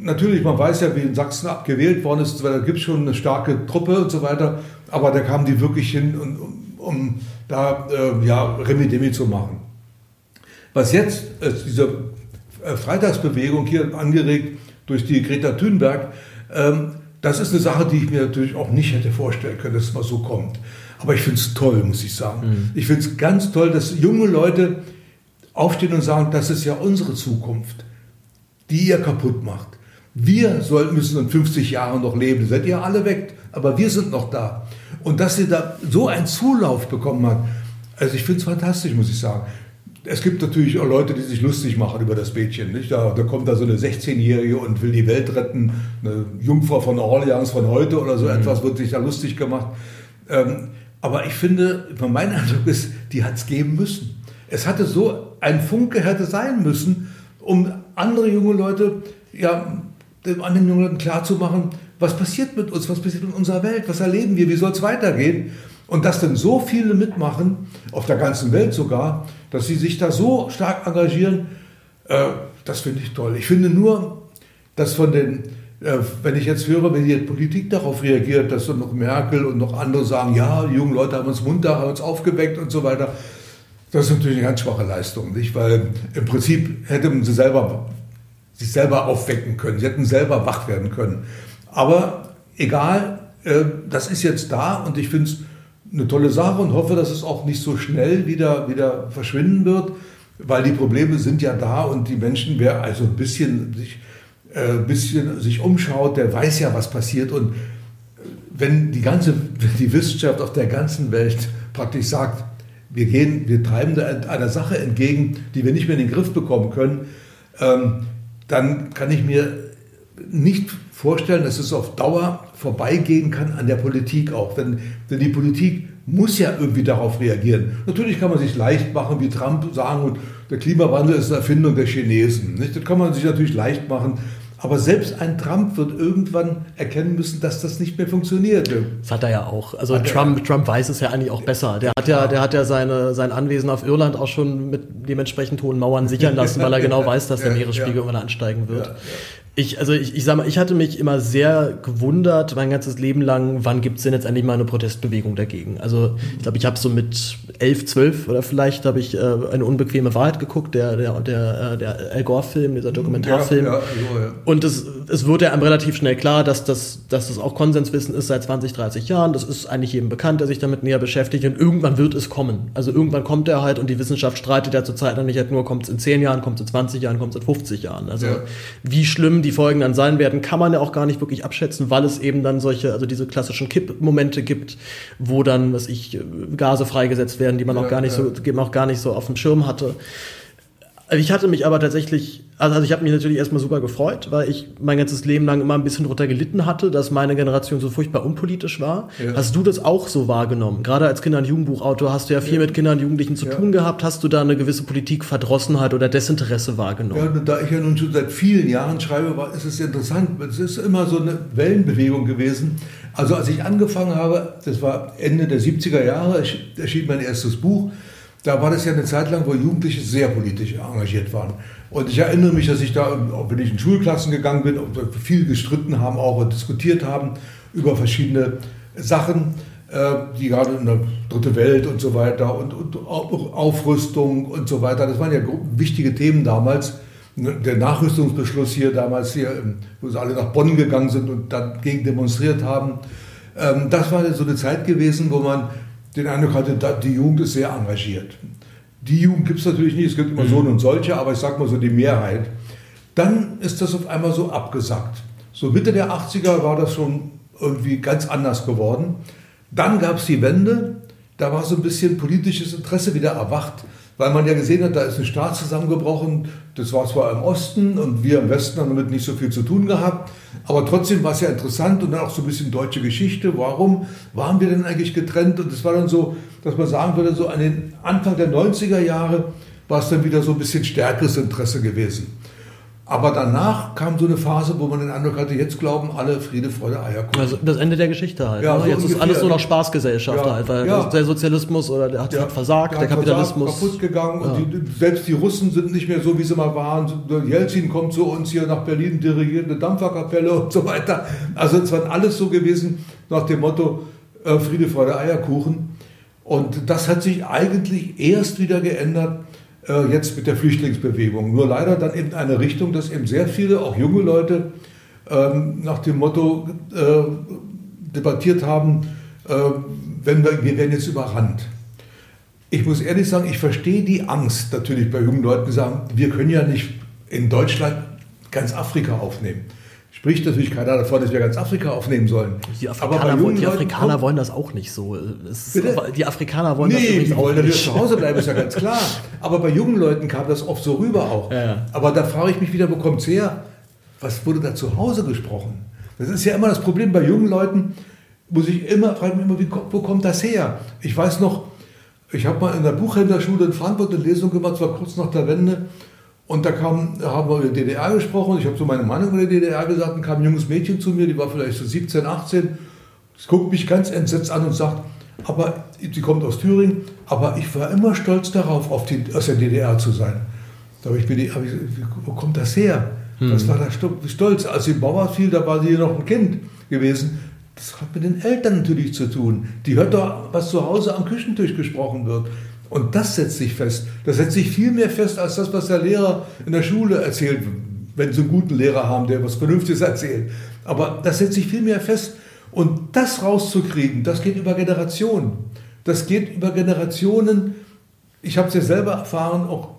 A: Natürlich, man weiß ja, wie in Sachsen abgewählt worden ist, da gibt es schon eine starke Truppe und so weiter, aber da kamen die wirklich hin, um, um da äh, ja, Remi-Demi zu machen. Was jetzt, äh, diese äh, Freitagsbewegung hier angeregt durch die Greta Thunberg, ähm, das ist eine Sache, die ich mir natürlich auch nicht hätte vorstellen können, dass es mal so kommt. Aber ich finde es toll, muss ich sagen. Mhm. Ich finde es ganz toll, dass junge Leute aufstehen und sagen, das ist ja unsere Zukunft, die ihr kaputt macht. Wir soll, müssen in 50 Jahren noch leben, seid ihr alle weg, aber wir sind noch da. Und dass sie da so einen Zulauf bekommen hat, also ich finde es fantastisch, muss ich sagen es gibt natürlich auch Leute, die sich lustig machen über das Mädchen. Nicht? Da, da kommt da so eine 16-Jährige und will die Welt retten. Eine Jungfrau von Orleans von heute oder so mhm. etwas wird sich da lustig gemacht. Ähm, aber ich finde, mein Eindruck ist, die hat es geben müssen. Es hatte so, ein Funke hätte sein müssen, um andere junge Leute, ja, den anderen jungen Leuten klarzumachen, was passiert mit uns, was passiert mit unserer Welt, was erleben wir, wie soll es weitergehen. Und dass dann so viele mitmachen, auf der ganzen Welt sogar, dass sie sich da so stark engagieren, äh, das finde ich toll. Ich finde nur, dass von den, äh, wenn ich jetzt höre, wenn die Politik darauf reagiert, dass dann noch Merkel und noch andere sagen, ja, die jungen Leute haben uns munter, haben uns aufgeweckt und so weiter, das ist natürlich eine ganz schwache Leistung, nicht? Weil im Prinzip hätten sie selber sich selber aufwecken können, sie hätten selber wach werden können. Aber egal, äh, das ist jetzt da und ich finde es eine tolle Sache und hoffe, dass es auch nicht so schnell wieder, wieder verschwinden wird, weil die Probleme sind ja da und die Menschen, wer also ein bisschen sich, äh, bisschen sich umschaut, der weiß ja, was passiert. Und wenn die ganze die Wissenschaft auf der ganzen Welt praktisch sagt, wir gehen, wir treiben einer Sache entgegen, die wir nicht mehr in den Griff bekommen können, ähm, dann kann ich mir nicht vorstellen, dass es auf Dauer vorbeigehen kann an der Politik auch. Denn, denn die Politik muss ja irgendwie darauf reagieren. Natürlich kann man sich leicht machen, wie Trump sagen, und der Klimawandel ist eine Erfindung der Chinesen. Nicht? Das kann man sich natürlich leicht machen. Aber selbst ein Trump wird irgendwann erkennen müssen, dass das nicht mehr funktioniert.
B: Das hat er ja auch. Also Trump, Trump weiß es ja eigentlich auch besser. Der hat ja, der hat ja seine, sein Anwesen auf Irland auch schon mit dementsprechend hohen Mauern sichern lassen, weil er genau weiß, dass der Meeresspiegel ja, ja. irgendwann ansteigen wird. Ja, ich, also ich, ich sag mal, ich hatte mich immer sehr gewundert, mein ganzes Leben lang, wann gibt's denn jetzt endlich mal eine Protestbewegung dagegen? Also ich glaube, ich habe so mit elf, zwölf oder vielleicht habe ich äh, eine unbequeme Wahrheit geguckt, der, der, der, äh, der Al Gore-Film, dieser Dokumentarfilm. Ja, ja, so, ja. Und es, es wurde ja einem relativ schnell klar, dass das, dass das auch Konsenswissen ist seit 20, 30 Jahren. Das ist eigentlich jedem bekannt, der sich damit näher beschäftigt. Und irgendwann wird es kommen. Also irgendwann kommt er halt und die Wissenschaft streitet ja zurzeit noch nicht halt nur, kommt es in 10 Jahren, kommt es in 20 Jahren, kommt es in 50 Jahren. Also wie schlimm die Folgen dann sein werden, kann man ja auch gar nicht wirklich abschätzen, weil es eben dann solche, also diese klassischen Kippmomente gibt, wo dann, was ich, Gase freigesetzt werden, die man ja, auch gar nicht ja. so, die man auch gar nicht so auf dem Schirm hatte. Also ich hatte mich aber tatsächlich, also ich habe mich natürlich erstmal super gefreut, weil ich mein ganzes Leben lang immer ein bisschen drunter gelitten hatte, dass meine Generation so furchtbar unpolitisch war. Ja. Hast du das auch so wahrgenommen? Gerade als Kinder- und Jugendbuchautor hast du ja viel ja. mit Kindern und Jugendlichen zu ja. tun gehabt. Hast du da eine gewisse Politikverdrossenheit oder Desinteresse wahrgenommen?
A: Ja, da ich ja nun schon seit vielen Jahren schreibe, war, ist es interessant. Es ist immer so eine Wellenbewegung gewesen. Also als ich angefangen habe, das war Ende der 70er Jahre, erschien mein erstes Buch da war das ja eine Zeit lang, wo Jugendliche sehr politisch engagiert waren. Und ich erinnere mich, dass ich da, wenn ich in Schulklassen gegangen bin, viel gestritten haben auch und diskutiert haben über verschiedene Sachen, äh, die gerade in der Dritte Welt und so weiter und, und Aufrüstung und so weiter, das waren ja wichtige Themen damals. Der Nachrüstungsbeschluss hier damals hier, wo sie alle nach Bonn gegangen sind und dagegen demonstriert haben. Ähm, das war so eine Zeit gewesen, wo man den Eindruck hatte, die Jugend ist sehr engagiert. Die Jugend gibt es natürlich nicht, es gibt immer mhm. so und solche, aber ich sage mal so die Mehrheit. Dann ist das auf einmal so abgesackt. So Mitte der 80er war das schon irgendwie ganz anders geworden. Dann gab es die Wende, da war so ein bisschen politisches Interesse wieder erwacht weil man ja gesehen hat, da ist ein Staat zusammengebrochen. Das war zwar im Osten und wir im Westen haben damit nicht so viel zu tun gehabt, aber trotzdem war es ja interessant und dann auch so ein bisschen deutsche Geschichte. Warum waren wir denn eigentlich getrennt? Und es war dann so, dass man sagen würde, so an den Anfang der 90er Jahre war es dann wieder so ein bisschen stärkeres Interesse gewesen. Aber danach kam so eine Phase, wo man den Eindruck hatte, jetzt glauben alle Friede, Freude, Eierkuchen.
B: Also das Ende der Geschichte halt. Ja, ne? so jetzt ist alles nur noch Spaßgesellschaft ja, halt, weil ja. der Sozialismus oder der hat, der hat versagt, der, der Kapitalismus.
A: Versagt, kaputt gegangen ja. und die, selbst die Russen sind nicht mehr so, wie sie mal waren. Jelzin kommt zu uns hier nach Berlin, dirigiert eine Dampferkapelle und so weiter. Also es war alles so gewesen nach dem Motto äh, Friede, Freude, Eierkuchen. Und das hat sich eigentlich erst wieder geändert, äh, jetzt mit der Flüchtlingsbewegung. Nur leider dann in eine Richtung, dass eben sehr viele, auch junge Leute, ähm, nach dem Motto äh, debattiert haben, äh, wenn wir, wir werden jetzt überrannt. Ich muss ehrlich sagen, ich verstehe die Angst natürlich bei jungen Leuten, die sagen, wir können ja nicht in Deutschland ganz Afrika aufnehmen spricht natürlich keiner davon, dass wir ganz Afrika aufnehmen sollen.
B: Die Afrikaner, wollen, die Afrikaner wollen das auch nicht so. Ist, die Afrikaner wollen
A: nee, das die wollen natürlich zu Hause bleiben, ist ja ganz klar. Aber bei jungen Leuten kam das oft so rüber auch. Ja. Aber da frage ich mich wieder, wo kommt es her? Was wurde da zu Hause gesprochen? Das ist ja immer das Problem bei jungen Leuten, muss ich immer, frage mich immer, wie, wo kommt das her? Ich weiß noch, ich habe mal in der Buchhändlerschule in Frankfurt eine Lesung gemacht, zwar kurz nach der Wende, und da kam, haben wir über die DDR gesprochen. Ich habe so meine Meinung über die DDR gesagt. Und kam ein junges Mädchen zu mir, die war vielleicht so 17, 18. Sie guckt mich ganz entsetzt an und sagt, aber sie kommt aus Thüringen, aber ich war immer stolz darauf, auf die, aus der DDR zu sein. Da habe ich mir die, hab ich, wo kommt das her? Hm. Was war da stolz? Als sie in Bauer fiel, da war sie noch ein Kind gewesen. Das hat mit den Eltern natürlich zu tun. Die hört doch, was zu Hause am Küchentisch gesprochen wird. Und das setzt sich fest. Das setzt sich viel mehr fest als das, was der Lehrer in der Schule erzählt, wenn sie einen guten Lehrer haben, der was Vernünftiges erzählt. Aber das setzt sich viel mehr fest. Und das rauszukriegen, das geht über Generationen. Das geht über Generationen. Ich habe es ja selber erfahren, auch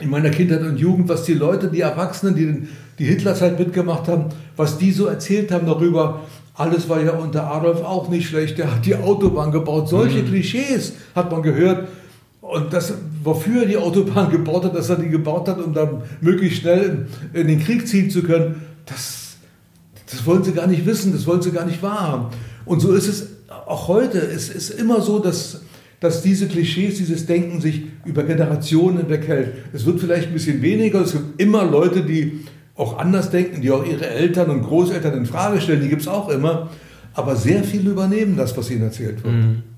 A: in meiner Kindheit und Jugend, was die Leute, die Erwachsenen, die die Hitlerzeit mitgemacht haben, was die so erzählt haben darüber, alles war ja unter Adolf auch nicht schlecht, der hat die Autobahn gebaut. Solche mhm. Klischees hat man gehört. Und das, wofür er die Autobahn gebaut hat, dass er die gebaut hat, um dann möglichst schnell in den Krieg ziehen zu können, das, das wollen sie gar nicht wissen, das wollen sie gar nicht wahrhaben. Und so ist es auch heute. Es ist immer so, dass, dass diese Klischees, dieses Denken sich über Generationen hinweg hält. Es wird vielleicht ein bisschen weniger, es gibt immer Leute, die auch anders denken, die auch ihre Eltern und Großeltern in Frage stellen, die gibt es auch immer. Aber sehr viele übernehmen das, was ihnen erzählt wird. Mhm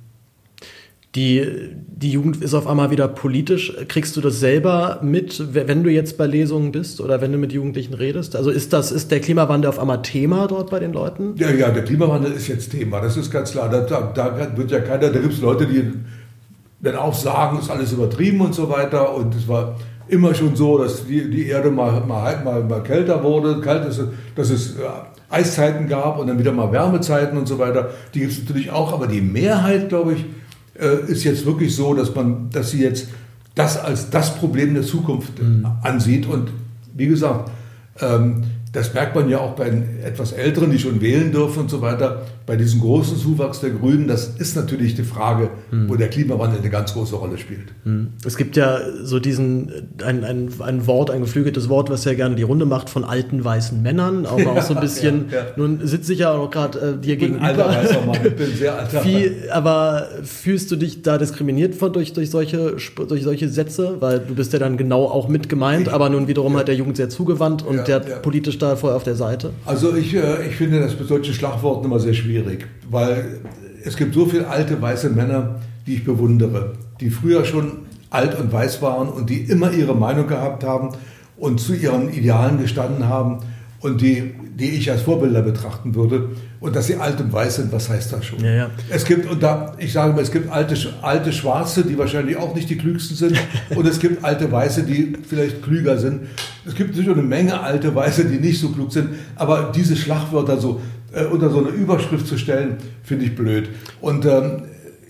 B: die, die Jugend ist auf einmal wieder politisch. Kriegst du das selber mit, wenn du jetzt bei Lesungen bist oder wenn du mit Jugendlichen redest? Also ist das, ist der Klimawandel auf einmal Thema dort bei den Leuten?
A: Ja, ja, der Klimawandel ist jetzt Thema, das ist ganz klar. Da, da, wird ja keiner, da gibt es Leute, die dann auch sagen, ist alles übertrieben und so weiter. Und es war immer schon so, dass die, die Erde mal, mal, mal, mal kälter wurde, kalt ist, dass es äh, Eiszeiten gab und dann wieder mal Wärmezeiten und so weiter. Die gibt es natürlich auch, aber die Mehrheit, glaube ich, äh, ist jetzt wirklich so, dass man, dass sie jetzt das als das Problem der Zukunft mhm. ansieht. Und wie gesagt, ähm, das merkt man ja auch bei den etwas Älteren, die schon wählen dürfen und so weiter. Bei diesem großen Zuwachs der Grünen, das ist natürlich die Frage, hm. wo der Klimawandel eine ganz große Rolle spielt.
B: Hm. Es gibt ja so diesen, ein, ein, ein Wort, ein geflügeltes Wort, was ja gerne die Runde macht von alten weißen Männern, aber auch so ein bisschen, ja, ja. nun sitze ich ja auch gerade äh, dir gegenüber. Alter weißer Mann, ich bin sehr alter Wie, Aber fühlst du dich da diskriminiert von, durch, durch, solche, durch solche Sätze? Weil du bist ja dann genau auch mit gemeint, aber nun wiederum hat der Jugend sehr zugewandt und der politisch da voll auf der Seite?
A: Also ich, äh, ich finde das mit solchen Schlagworten immer sehr schwierig, weil es gibt so viele alte weiße Männer, die ich bewundere, die früher schon alt und weiß waren und die immer ihre Meinung gehabt haben und zu ihren Idealen gestanden haben und die, die ich als Vorbilder betrachten würde. Und dass sie alt und weiß sind, was heißt das schon? Ja, ja. Es gibt, und da, ich sage mal, es gibt alte, alte Schwarze, die wahrscheinlich auch nicht die klügsten sind. und es gibt alte Weiße, die vielleicht klüger sind. Es gibt sicher eine Menge alte Weiße, die nicht so klug sind. Aber diese Schlagwörter so äh, unter so eine Überschrift zu stellen, finde ich blöd. Und ähm,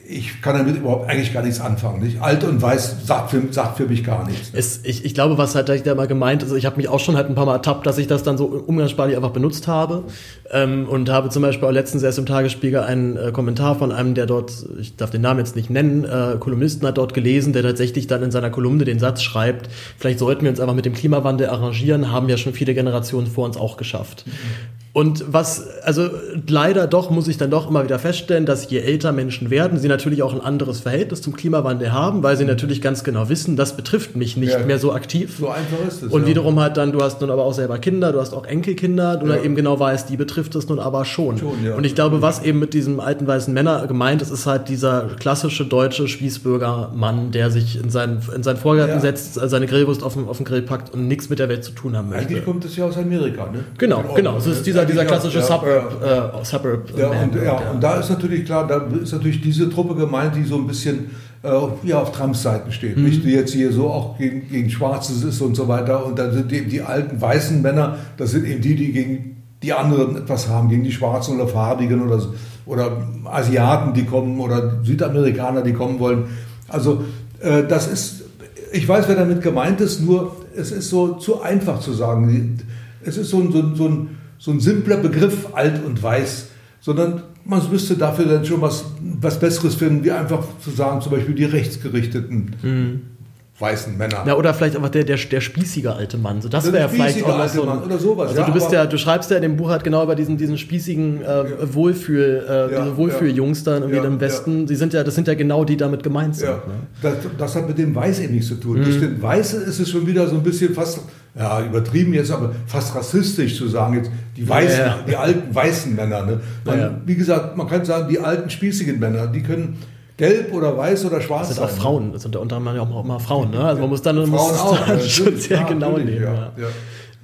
A: ich kann damit überhaupt eigentlich gar nichts anfangen. Nicht? Alt und weiß sagt für, sagt für mich gar nichts.
B: Es, ich, ich glaube, was halt da mal gemeint ist, also ich habe mich auch schon halt ein paar Mal ertappt, dass ich das dann so umgangssprachlich einfach benutzt habe ähm, und habe zum Beispiel auch letztens erst im Tagesspiegel einen äh, Kommentar von einem, der dort, ich darf den Namen jetzt nicht nennen, äh, Kolumnisten hat dort gelesen, der tatsächlich dann in seiner Kolumne den Satz schreibt, vielleicht sollten wir uns einfach mit dem Klimawandel arrangieren, haben ja schon viele Generationen vor uns auch geschafft. Mhm. Und was, also leider doch, muss ich dann doch immer wieder feststellen, dass je älter Menschen werden, sie natürlich auch ein anderes Verhältnis zum Klimawandel haben, weil sie natürlich ganz genau wissen, das betrifft mich nicht ja, mehr so aktiv. So einfach ist es. Und ja. wiederum halt dann, du hast nun aber auch selber Kinder, du hast auch Enkelkinder, du ja. eben genau weißt, die betrifft es nun aber schon. schon ja. Und ich glaube, was eben mit diesem alten weißen Männer gemeint ist, ist halt dieser klassische deutsche Spießbürgermann, der sich in seinen, in seinen Vorgarten setzt, seine Grillwurst auf den, auf den Grill packt und nichts mit der Welt zu tun haben möchte.
A: Eigentlich kommt es ja aus Amerika, ne?
B: Genau, genau. Es ist dieser dieser klassische Suburb,
A: äh, Suburb ja, und, ja, und da ist natürlich klar, da ist natürlich diese Truppe gemeint, die so ein bisschen äh, ja, auf Trumps Seiten steht. Mhm. Nicht, die jetzt hier so auch gegen, gegen Schwarzes ist und so weiter. Und dann sind eben die alten weißen Männer, das sind eben die, die gegen die anderen etwas haben, gegen die Schwarzen oder Farbigen oder, oder Asiaten, die kommen oder Südamerikaner, die kommen wollen. Also äh, das ist, ich weiß, wer damit gemeint ist, nur es ist so zu einfach zu sagen. Es ist so ein, so so ein so ein simpler Begriff, alt und weiß, sondern man müsste dafür dann schon was, was Besseres finden, wie einfach zu sagen, zum Beispiel die rechtsgerichteten. Mhm weißen Männer.
B: Ja, oder vielleicht einfach der, der, der spießige alte Mann. So, das wäre ja vielleicht auch noch so ein, oder sowas. Also ja, du bist ja, du schreibst ja in dem Buch halt genau über diesen, diesen spießigen äh, ja. Wohlfühl, äh, ja, diese Wohlfühljungs dann irgendwie im Westen. Die sind ja, das sind ja genau die damit gemeint sind. Ne?
A: Das, das, hat mit dem Weiß eben nichts zu tun. Mhm. Durch den Weißen ist es schon wieder so ein bisschen fast, ja, übertrieben jetzt, aber fast rassistisch zu sagen, jetzt die Weißen, die alten weißen Männer. Ne? Man, wie gesagt, man kann sagen, die alten spießigen Männer, die können gelb oder weiß oder schwarz
B: Das sind auch Frauen, das sind unter anderem auch immer Frauen. Ne? Also man muss dann, muss auch, dann schon sehr ja, genau nehmen. Ja. Ja.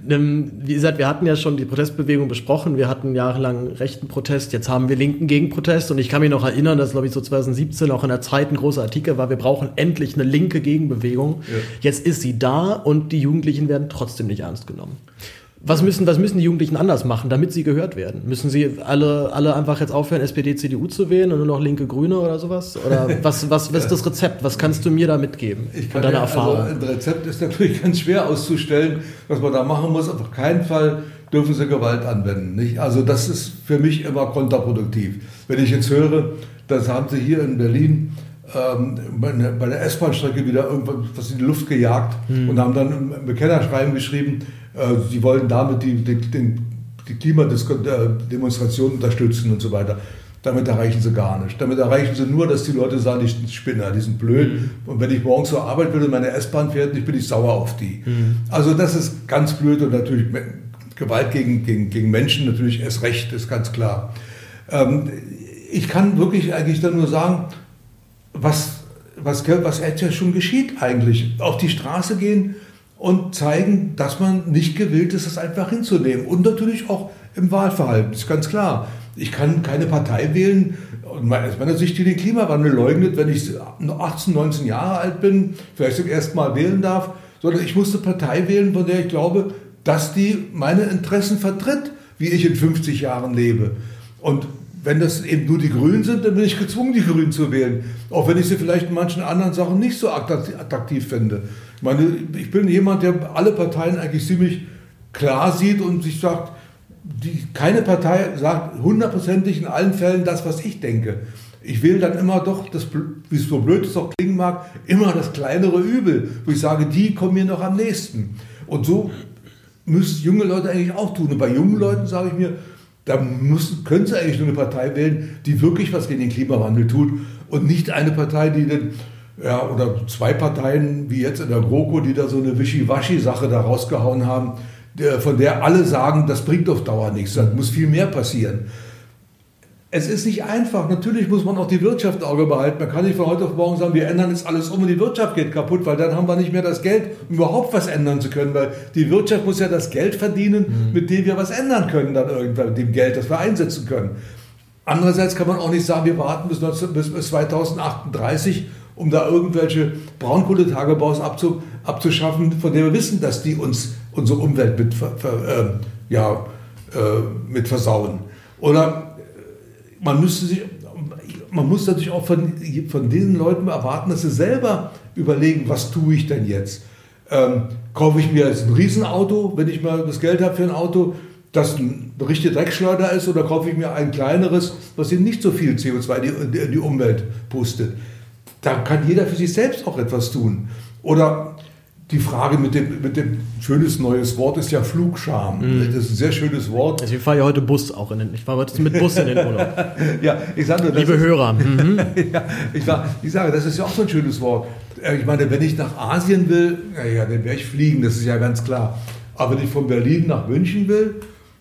B: Ähm, wie gesagt, wir hatten ja schon die Protestbewegung besprochen. Wir hatten jahrelang rechten Protest, jetzt haben wir linken Gegenprotest. Und ich kann mich noch erinnern, dass, glaube ich, so 2017 auch in der Zeit ein großer Artikel war, wir brauchen endlich eine linke Gegenbewegung. Jetzt ist sie da und die Jugendlichen werden trotzdem nicht ernst genommen. Was müssen, was müssen die Jugendlichen anders machen, damit sie gehört werden? Müssen sie alle, alle einfach jetzt aufhören, SPD, CDU zu wählen und nur noch linke Grüne oder sowas? Oder was, was, was ist das Rezept? Was kannst du mir da mitgeben
A: ich kann deiner ja, Erfahrung? Also ein Rezept ist natürlich ganz schwer auszustellen, was man da machen muss. Auf keinen Fall dürfen sie Gewalt anwenden. Nicht? Also das ist für mich immer kontraproduktiv. Wenn ich jetzt höre, das haben sie hier in Berlin ähm, bei der S-Bahn-Strecke wieder irgendwas in die Luft gejagt mhm. und haben dann ein Bekennerschreiben geschrieben, äh, sie wollen damit die, die, die, die Klimademonstrationen unterstützen und so weiter. Damit erreichen sie gar nicht. Damit erreichen sie nur, dass die Leute sagen, die sind Spinner, die sind blöd. Mhm. Und wenn ich morgens zur Arbeit will und meine S-Bahn fährt, ich bin ich sauer auf die. Mhm. Also das ist ganz blöd und natürlich Gewalt gegen, gegen, gegen Menschen natürlich erst recht, ist ganz klar. Ähm, ich kann wirklich eigentlich dann nur sagen, was, was, was jetzt schon geschieht eigentlich. Auf die Straße gehen, und zeigen, dass man nicht gewillt ist, das einfach hinzunehmen. Und natürlich auch im Wahlverhalten, ist ganz klar. Ich kann keine Partei wählen, aus meiner Sicht, die den Klimawandel leugnet, wenn ich 18, 19 Jahre alt bin, vielleicht zum ersten Mal wählen darf, sondern ich muss eine Partei wählen, von der ich glaube, dass die meine Interessen vertritt, wie ich in 50 Jahren lebe. Und wenn das eben nur die Grünen sind, dann bin ich gezwungen, die Grünen zu wählen. Auch wenn ich sie vielleicht in manchen anderen Sachen nicht so attraktiv finde. Ich meine, ich bin jemand, der alle Parteien eigentlich ziemlich klar sieht und sich sagt, die, keine Partei sagt hundertprozentig in allen Fällen das, was ich denke. Ich will dann immer doch, das, wie es so blöd es auch klingen mag, immer das kleinere Übel, wo ich sage, die kommen mir noch am nächsten. Und so müssen junge Leute eigentlich auch tun. Und bei jungen Leuten sage ich mir, da müssen, können sie eigentlich nur eine Partei wählen, die wirklich was gegen den Klimawandel tut und nicht eine Partei, die dann, ja, oder zwei Parteien wie jetzt in der GroKo, die da so eine Wischiwaschi-Sache da rausgehauen haben, von der alle sagen, das bringt auf Dauer nichts, da muss viel mehr passieren. Es ist nicht einfach. Natürlich muss man auch die Wirtschaft im Auge behalten. Man kann nicht von heute auf morgen sagen, wir ändern jetzt alles um und die Wirtschaft geht kaputt, weil dann haben wir nicht mehr das Geld, um überhaupt was ändern zu können. Weil die Wirtschaft muss ja das Geld verdienen, mhm. mit dem wir was ändern können, dann irgendwann, mit dem Geld, das wir einsetzen können. Andererseits kann man auch nicht sagen, wir warten bis, 19, bis 2038, um da irgendwelche Braunkohletagebaus abzu, abzuschaffen, von denen wir wissen, dass die uns unsere Umwelt mit, ver, äh, ja, äh, mit versauen. Oder man müsste sich, man muss natürlich auch von, von diesen Leuten erwarten, dass sie selber überlegen, was tue ich denn jetzt? Ähm, kaufe ich mir jetzt ein Riesenauto, wenn ich mal das Geld habe für ein Auto, das ein richtiger Dreckschleuder ist, oder kaufe ich mir ein kleineres, was eben nicht so viel CO2 in die, die Umwelt pustet? Da kann jeder für sich selbst auch etwas tun. Oder die Frage mit dem, mit dem schönes neues Wort ist ja Flugscham. Mm. Das ist ein sehr schönes Wort.
B: Also ich fahre ja heute Bus auch in den, ich fahre heute mit Bus in den Urlaub.
A: ja, ich sage nur,
B: Liebe ist, Hörer. Mhm.
A: ja, ich, sag, ich sage, das ist ja auch so ein schönes Wort. Äh, ich meine, wenn ich nach Asien will, ja, dann werde ich fliegen, das ist ja ganz klar. Aber wenn ich von Berlin nach München will,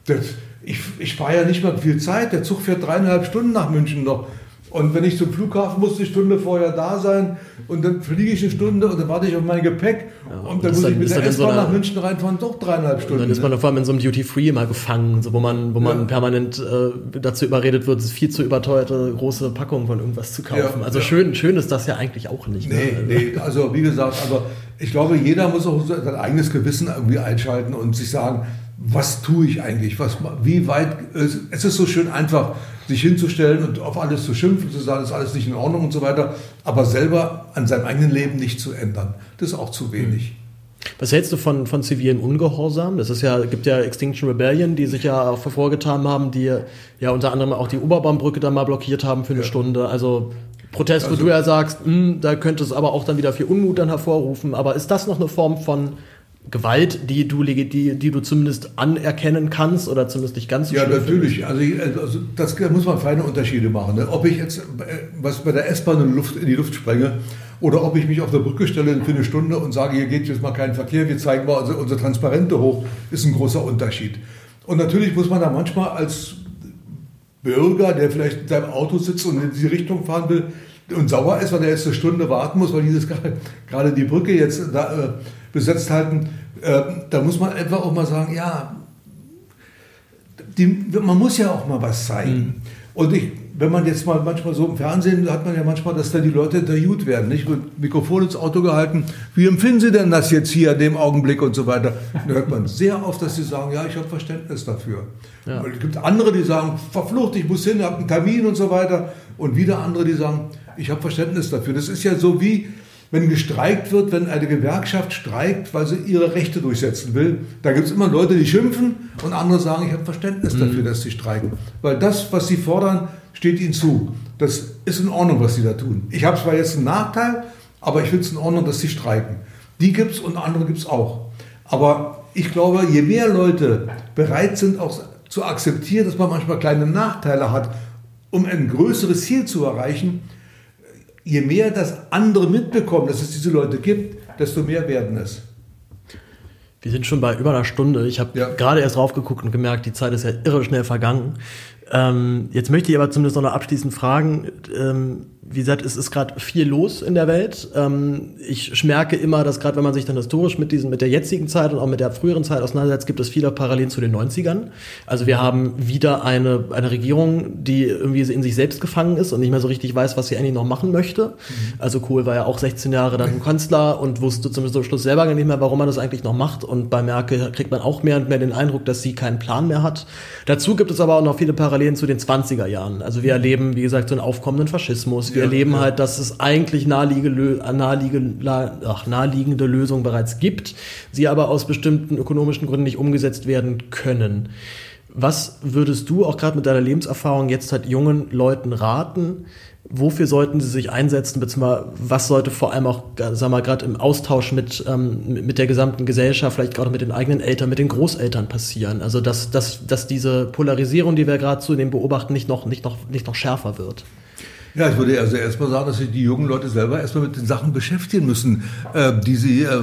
A: das, ich, ich fahre ja nicht mal viel Zeit. Der Zug fährt dreieinhalb Stunden nach München noch. Und wenn ich zum Flughafen muss, eine Stunde vorher da sein und dann fliege ich eine Stunde und dann warte ich auf mein Gepäck ja, und dann muss dann, ich mit der S-Bahn so nach München reinfahren, doch dreieinhalb Stunden. Und
B: dann ist man vor allem in so einem Duty-Free immer gefangen, so, wo man, wo man ja. permanent äh, dazu überredet wird, viel zu überteuerte große Packungen von irgendwas zu kaufen. Ja, also schön, schön ist das ja eigentlich auch nicht.
A: Ne? Nee, ne? nee, also wie gesagt, aber ich glaube, jeder muss auch sein eigenes Gewissen irgendwie einschalten und sich sagen, was tue ich eigentlich? Was, wie weit, es ist so schön einfach, sich hinzustellen und auf alles zu schimpfen, zu sagen, ist alles nicht in Ordnung und so weiter, aber selber an seinem eigenen Leben nicht zu ändern. Das ist auch zu wenig.
B: Was hältst du von, von zivilen Ungehorsam? Das ist ja, gibt ja Extinction Rebellion, die sich ja auch hervorgetan haben, die ja unter anderem auch die Oberbaumbrücke da mal blockiert haben für eine ja. Stunde. Also Protest, also, wo du ja sagst, mh, hm, da könnte es aber auch dann wieder viel Unmut dann hervorrufen. Aber ist das noch eine Form von Gewalt, die du, die, die du zumindest anerkennen kannst oder zumindest nicht ganz
A: so Ja, natürlich. Also, also das da muss man feine Unterschiede machen. Ne? Ob ich jetzt äh, was bei der S-Bahn in, in, die Luft sprenge oder ob ich mich auf der Brücke stelle für eine Stunde und sage, hier geht jetzt mal kein Verkehr, wir zeigen mal unsere, unsere Transparente hoch, ist ein großer Unterschied. Und natürlich muss man da manchmal als Bürger, der vielleicht in seinem Auto sitzt und in diese Richtung fahren will und sauer ist, weil er jetzt eine Stunde warten muss, weil dieses gerade die Brücke jetzt da, äh, besetzt halten, äh, da muss man etwa auch mal sagen, ja, die, man muss ja auch mal was zeigen. Mhm. Und ich, wenn man jetzt mal manchmal so im Fernsehen, hat man ja manchmal, dass da die Leute interviewt werden, nicht mit Mikrofon ins Auto gehalten. Wie empfinden Sie denn das jetzt hier in dem Augenblick und so weiter? Da hört man sehr oft, dass sie sagen, ja, ich habe Verständnis dafür. Ja. Es gibt andere, die sagen, verflucht, ich muss hin, ich habe einen Termin und so weiter. Und wieder andere, die sagen, ich habe Verständnis dafür. Das ist ja so wie, wenn gestreikt wird, wenn eine Gewerkschaft streikt, weil sie ihre Rechte durchsetzen will, da gibt es immer Leute, die schimpfen und andere sagen, ich habe Verständnis dafür, mhm. dass sie streiken. Weil das, was sie fordern, steht ihnen zu. Das ist in Ordnung, was sie da tun. Ich habe zwar jetzt einen Nachteil, aber ich finde es in Ordnung, dass sie streiken. Die gibt es und andere gibt es auch. Aber ich glaube, je mehr Leute bereit sind, auch zu akzeptieren, dass man manchmal kleine Nachteile hat, um ein größeres Ziel zu erreichen, je mehr das andere mitbekommen, dass es diese Leute gibt, desto mehr werden es.
B: Wir sind schon bei über einer Stunde. Ich habe ja. gerade erst raufgeguckt und gemerkt, die Zeit ist ja irre schnell vergangen. Ähm, jetzt möchte ich aber zumindest noch abschließend fragen, ähm, wie gesagt, es ist gerade viel los in der Welt. Ähm, ich merke immer, dass gerade wenn man sich dann historisch mit diesen, mit der jetzigen Zeit und auch mit der früheren Zeit auseinandersetzt, gibt es viele Parallelen zu den 90ern. Also wir haben wieder eine, eine Regierung, die irgendwie in sich selbst gefangen ist und nicht mehr so richtig weiß, was sie eigentlich noch machen möchte. Mhm. Also Kohl war ja auch 16 Jahre dann Kanzler und wusste zum Schluss selber nicht mehr, warum er das eigentlich noch macht. Und bei Merkel kriegt man auch mehr und mehr den Eindruck, dass sie keinen Plan mehr hat. Dazu gibt es aber auch noch viele Parallelen Parallelen zu den 20er Jahren. Also wir erleben, wie gesagt, so einen aufkommenden Faschismus. Wir ja, erleben ja. halt, dass es eigentlich naheliegende, naheliegende, ach, naheliegende Lösungen bereits gibt, sie aber aus bestimmten ökonomischen Gründen nicht umgesetzt werden können. Was würdest du auch gerade mit deiner Lebenserfahrung jetzt halt jungen Leuten raten? Wofür sollten sie sich einsetzen, beziehungsweise was sollte vor allem auch, sagen wir gerade im Austausch mit, ähm, mit der gesamten Gesellschaft, vielleicht gerade mit den eigenen Eltern, mit den Großeltern passieren? Also dass, dass, dass diese Polarisierung, die wir gerade zu dem beobachten, nicht noch, nicht, noch, nicht noch schärfer wird.
A: Ja, ich würde also erstmal sagen, dass sich die jungen Leute selber erstmal mit den Sachen beschäftigen müssen, äh, die, sie, äh,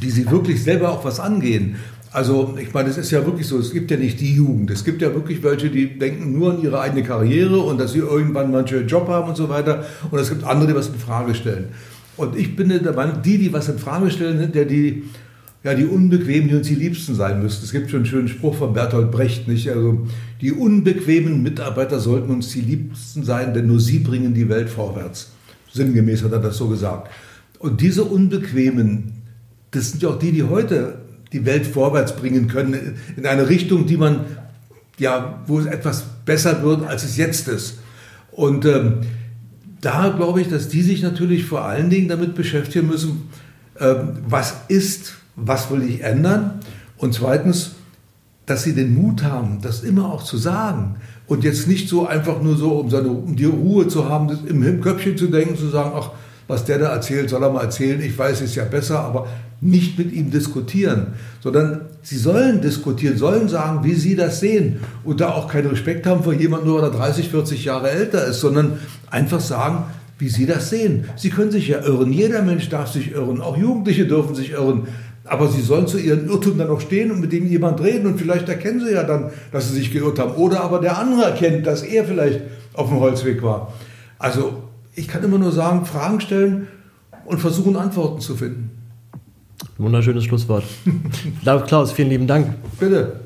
A: die sie wirklich selber auch was angehen. Also ich meine, es ist ja wirklich so, es gibt ja nicht die Jugend. Es gibt ja wirklich welche, die denken nur an ihre eigene Karriere und dass sie irgendwann mal einen schönen Job haben und so weiter. Und es gibt andere, die was in Frage stellen. Und ich bin der Meinung, die, die was in Frage stellen, sind ja die, ja, die Unbequemen, die uns die Liebsten sein müssten. Es gibt schon einen schönen Spruch von Bertolt Brecht, nicht? Also, die unbequemen Mitarbeiter sollten uns die Liebsten sein, denn nur sie bringen die Welt vorwärts. Sinngemäß hat er das so gesagt. Und diese Unbequemen, das sind ja auch die, die heute die Welt vorwärts bringen können, in eine Richtung, die man, ja, wo es etwas besser wird, als es jetzt ist. Und ähm, da glaube ich, dass die sich natürlich vor allen Dingen damit beschäftigen müssen, ähm, was ist, was will ich ändern? Und zweitens, dass sie den Mut haben, das immer auch zu sagen. Und jetzt nicht so einfach nur so, um, seine, um die Ruhe zu haben, im Köpfchen zu denken, zu sagen, ach, was der da erzählt, soll er mal erzählen, ich weiß es ja besser, aber nicht mit ihm diskutieren, sondern sie sollen diskutieren, sollen sagen, wie sie das sehen und da auch keinen Respekt haben vor jemandem, nur weil er 30, 40 Jahre älter ist, sondern einfach sagen, wie sie das sehen. Sie können sich ja irren, jeder Mensch darf sich irren, auch Jugendliche dürfen sich irren, aber sie sollen zu ihren Irrtum dann auch stehen und mit dem jemand reden und vielleicht erkennen sie ja dann, dass sie sich geirrt haben. Oder aber der andere erkennt, dass er vielleicht auf dem Holzweg war. Also ich kann immer nur sagen, Fragen stellen und versuchen Antworten zu finden.
B: Wunderschönes Schlusswort. Klaus, vielen lieben Dank.
A: Bitte.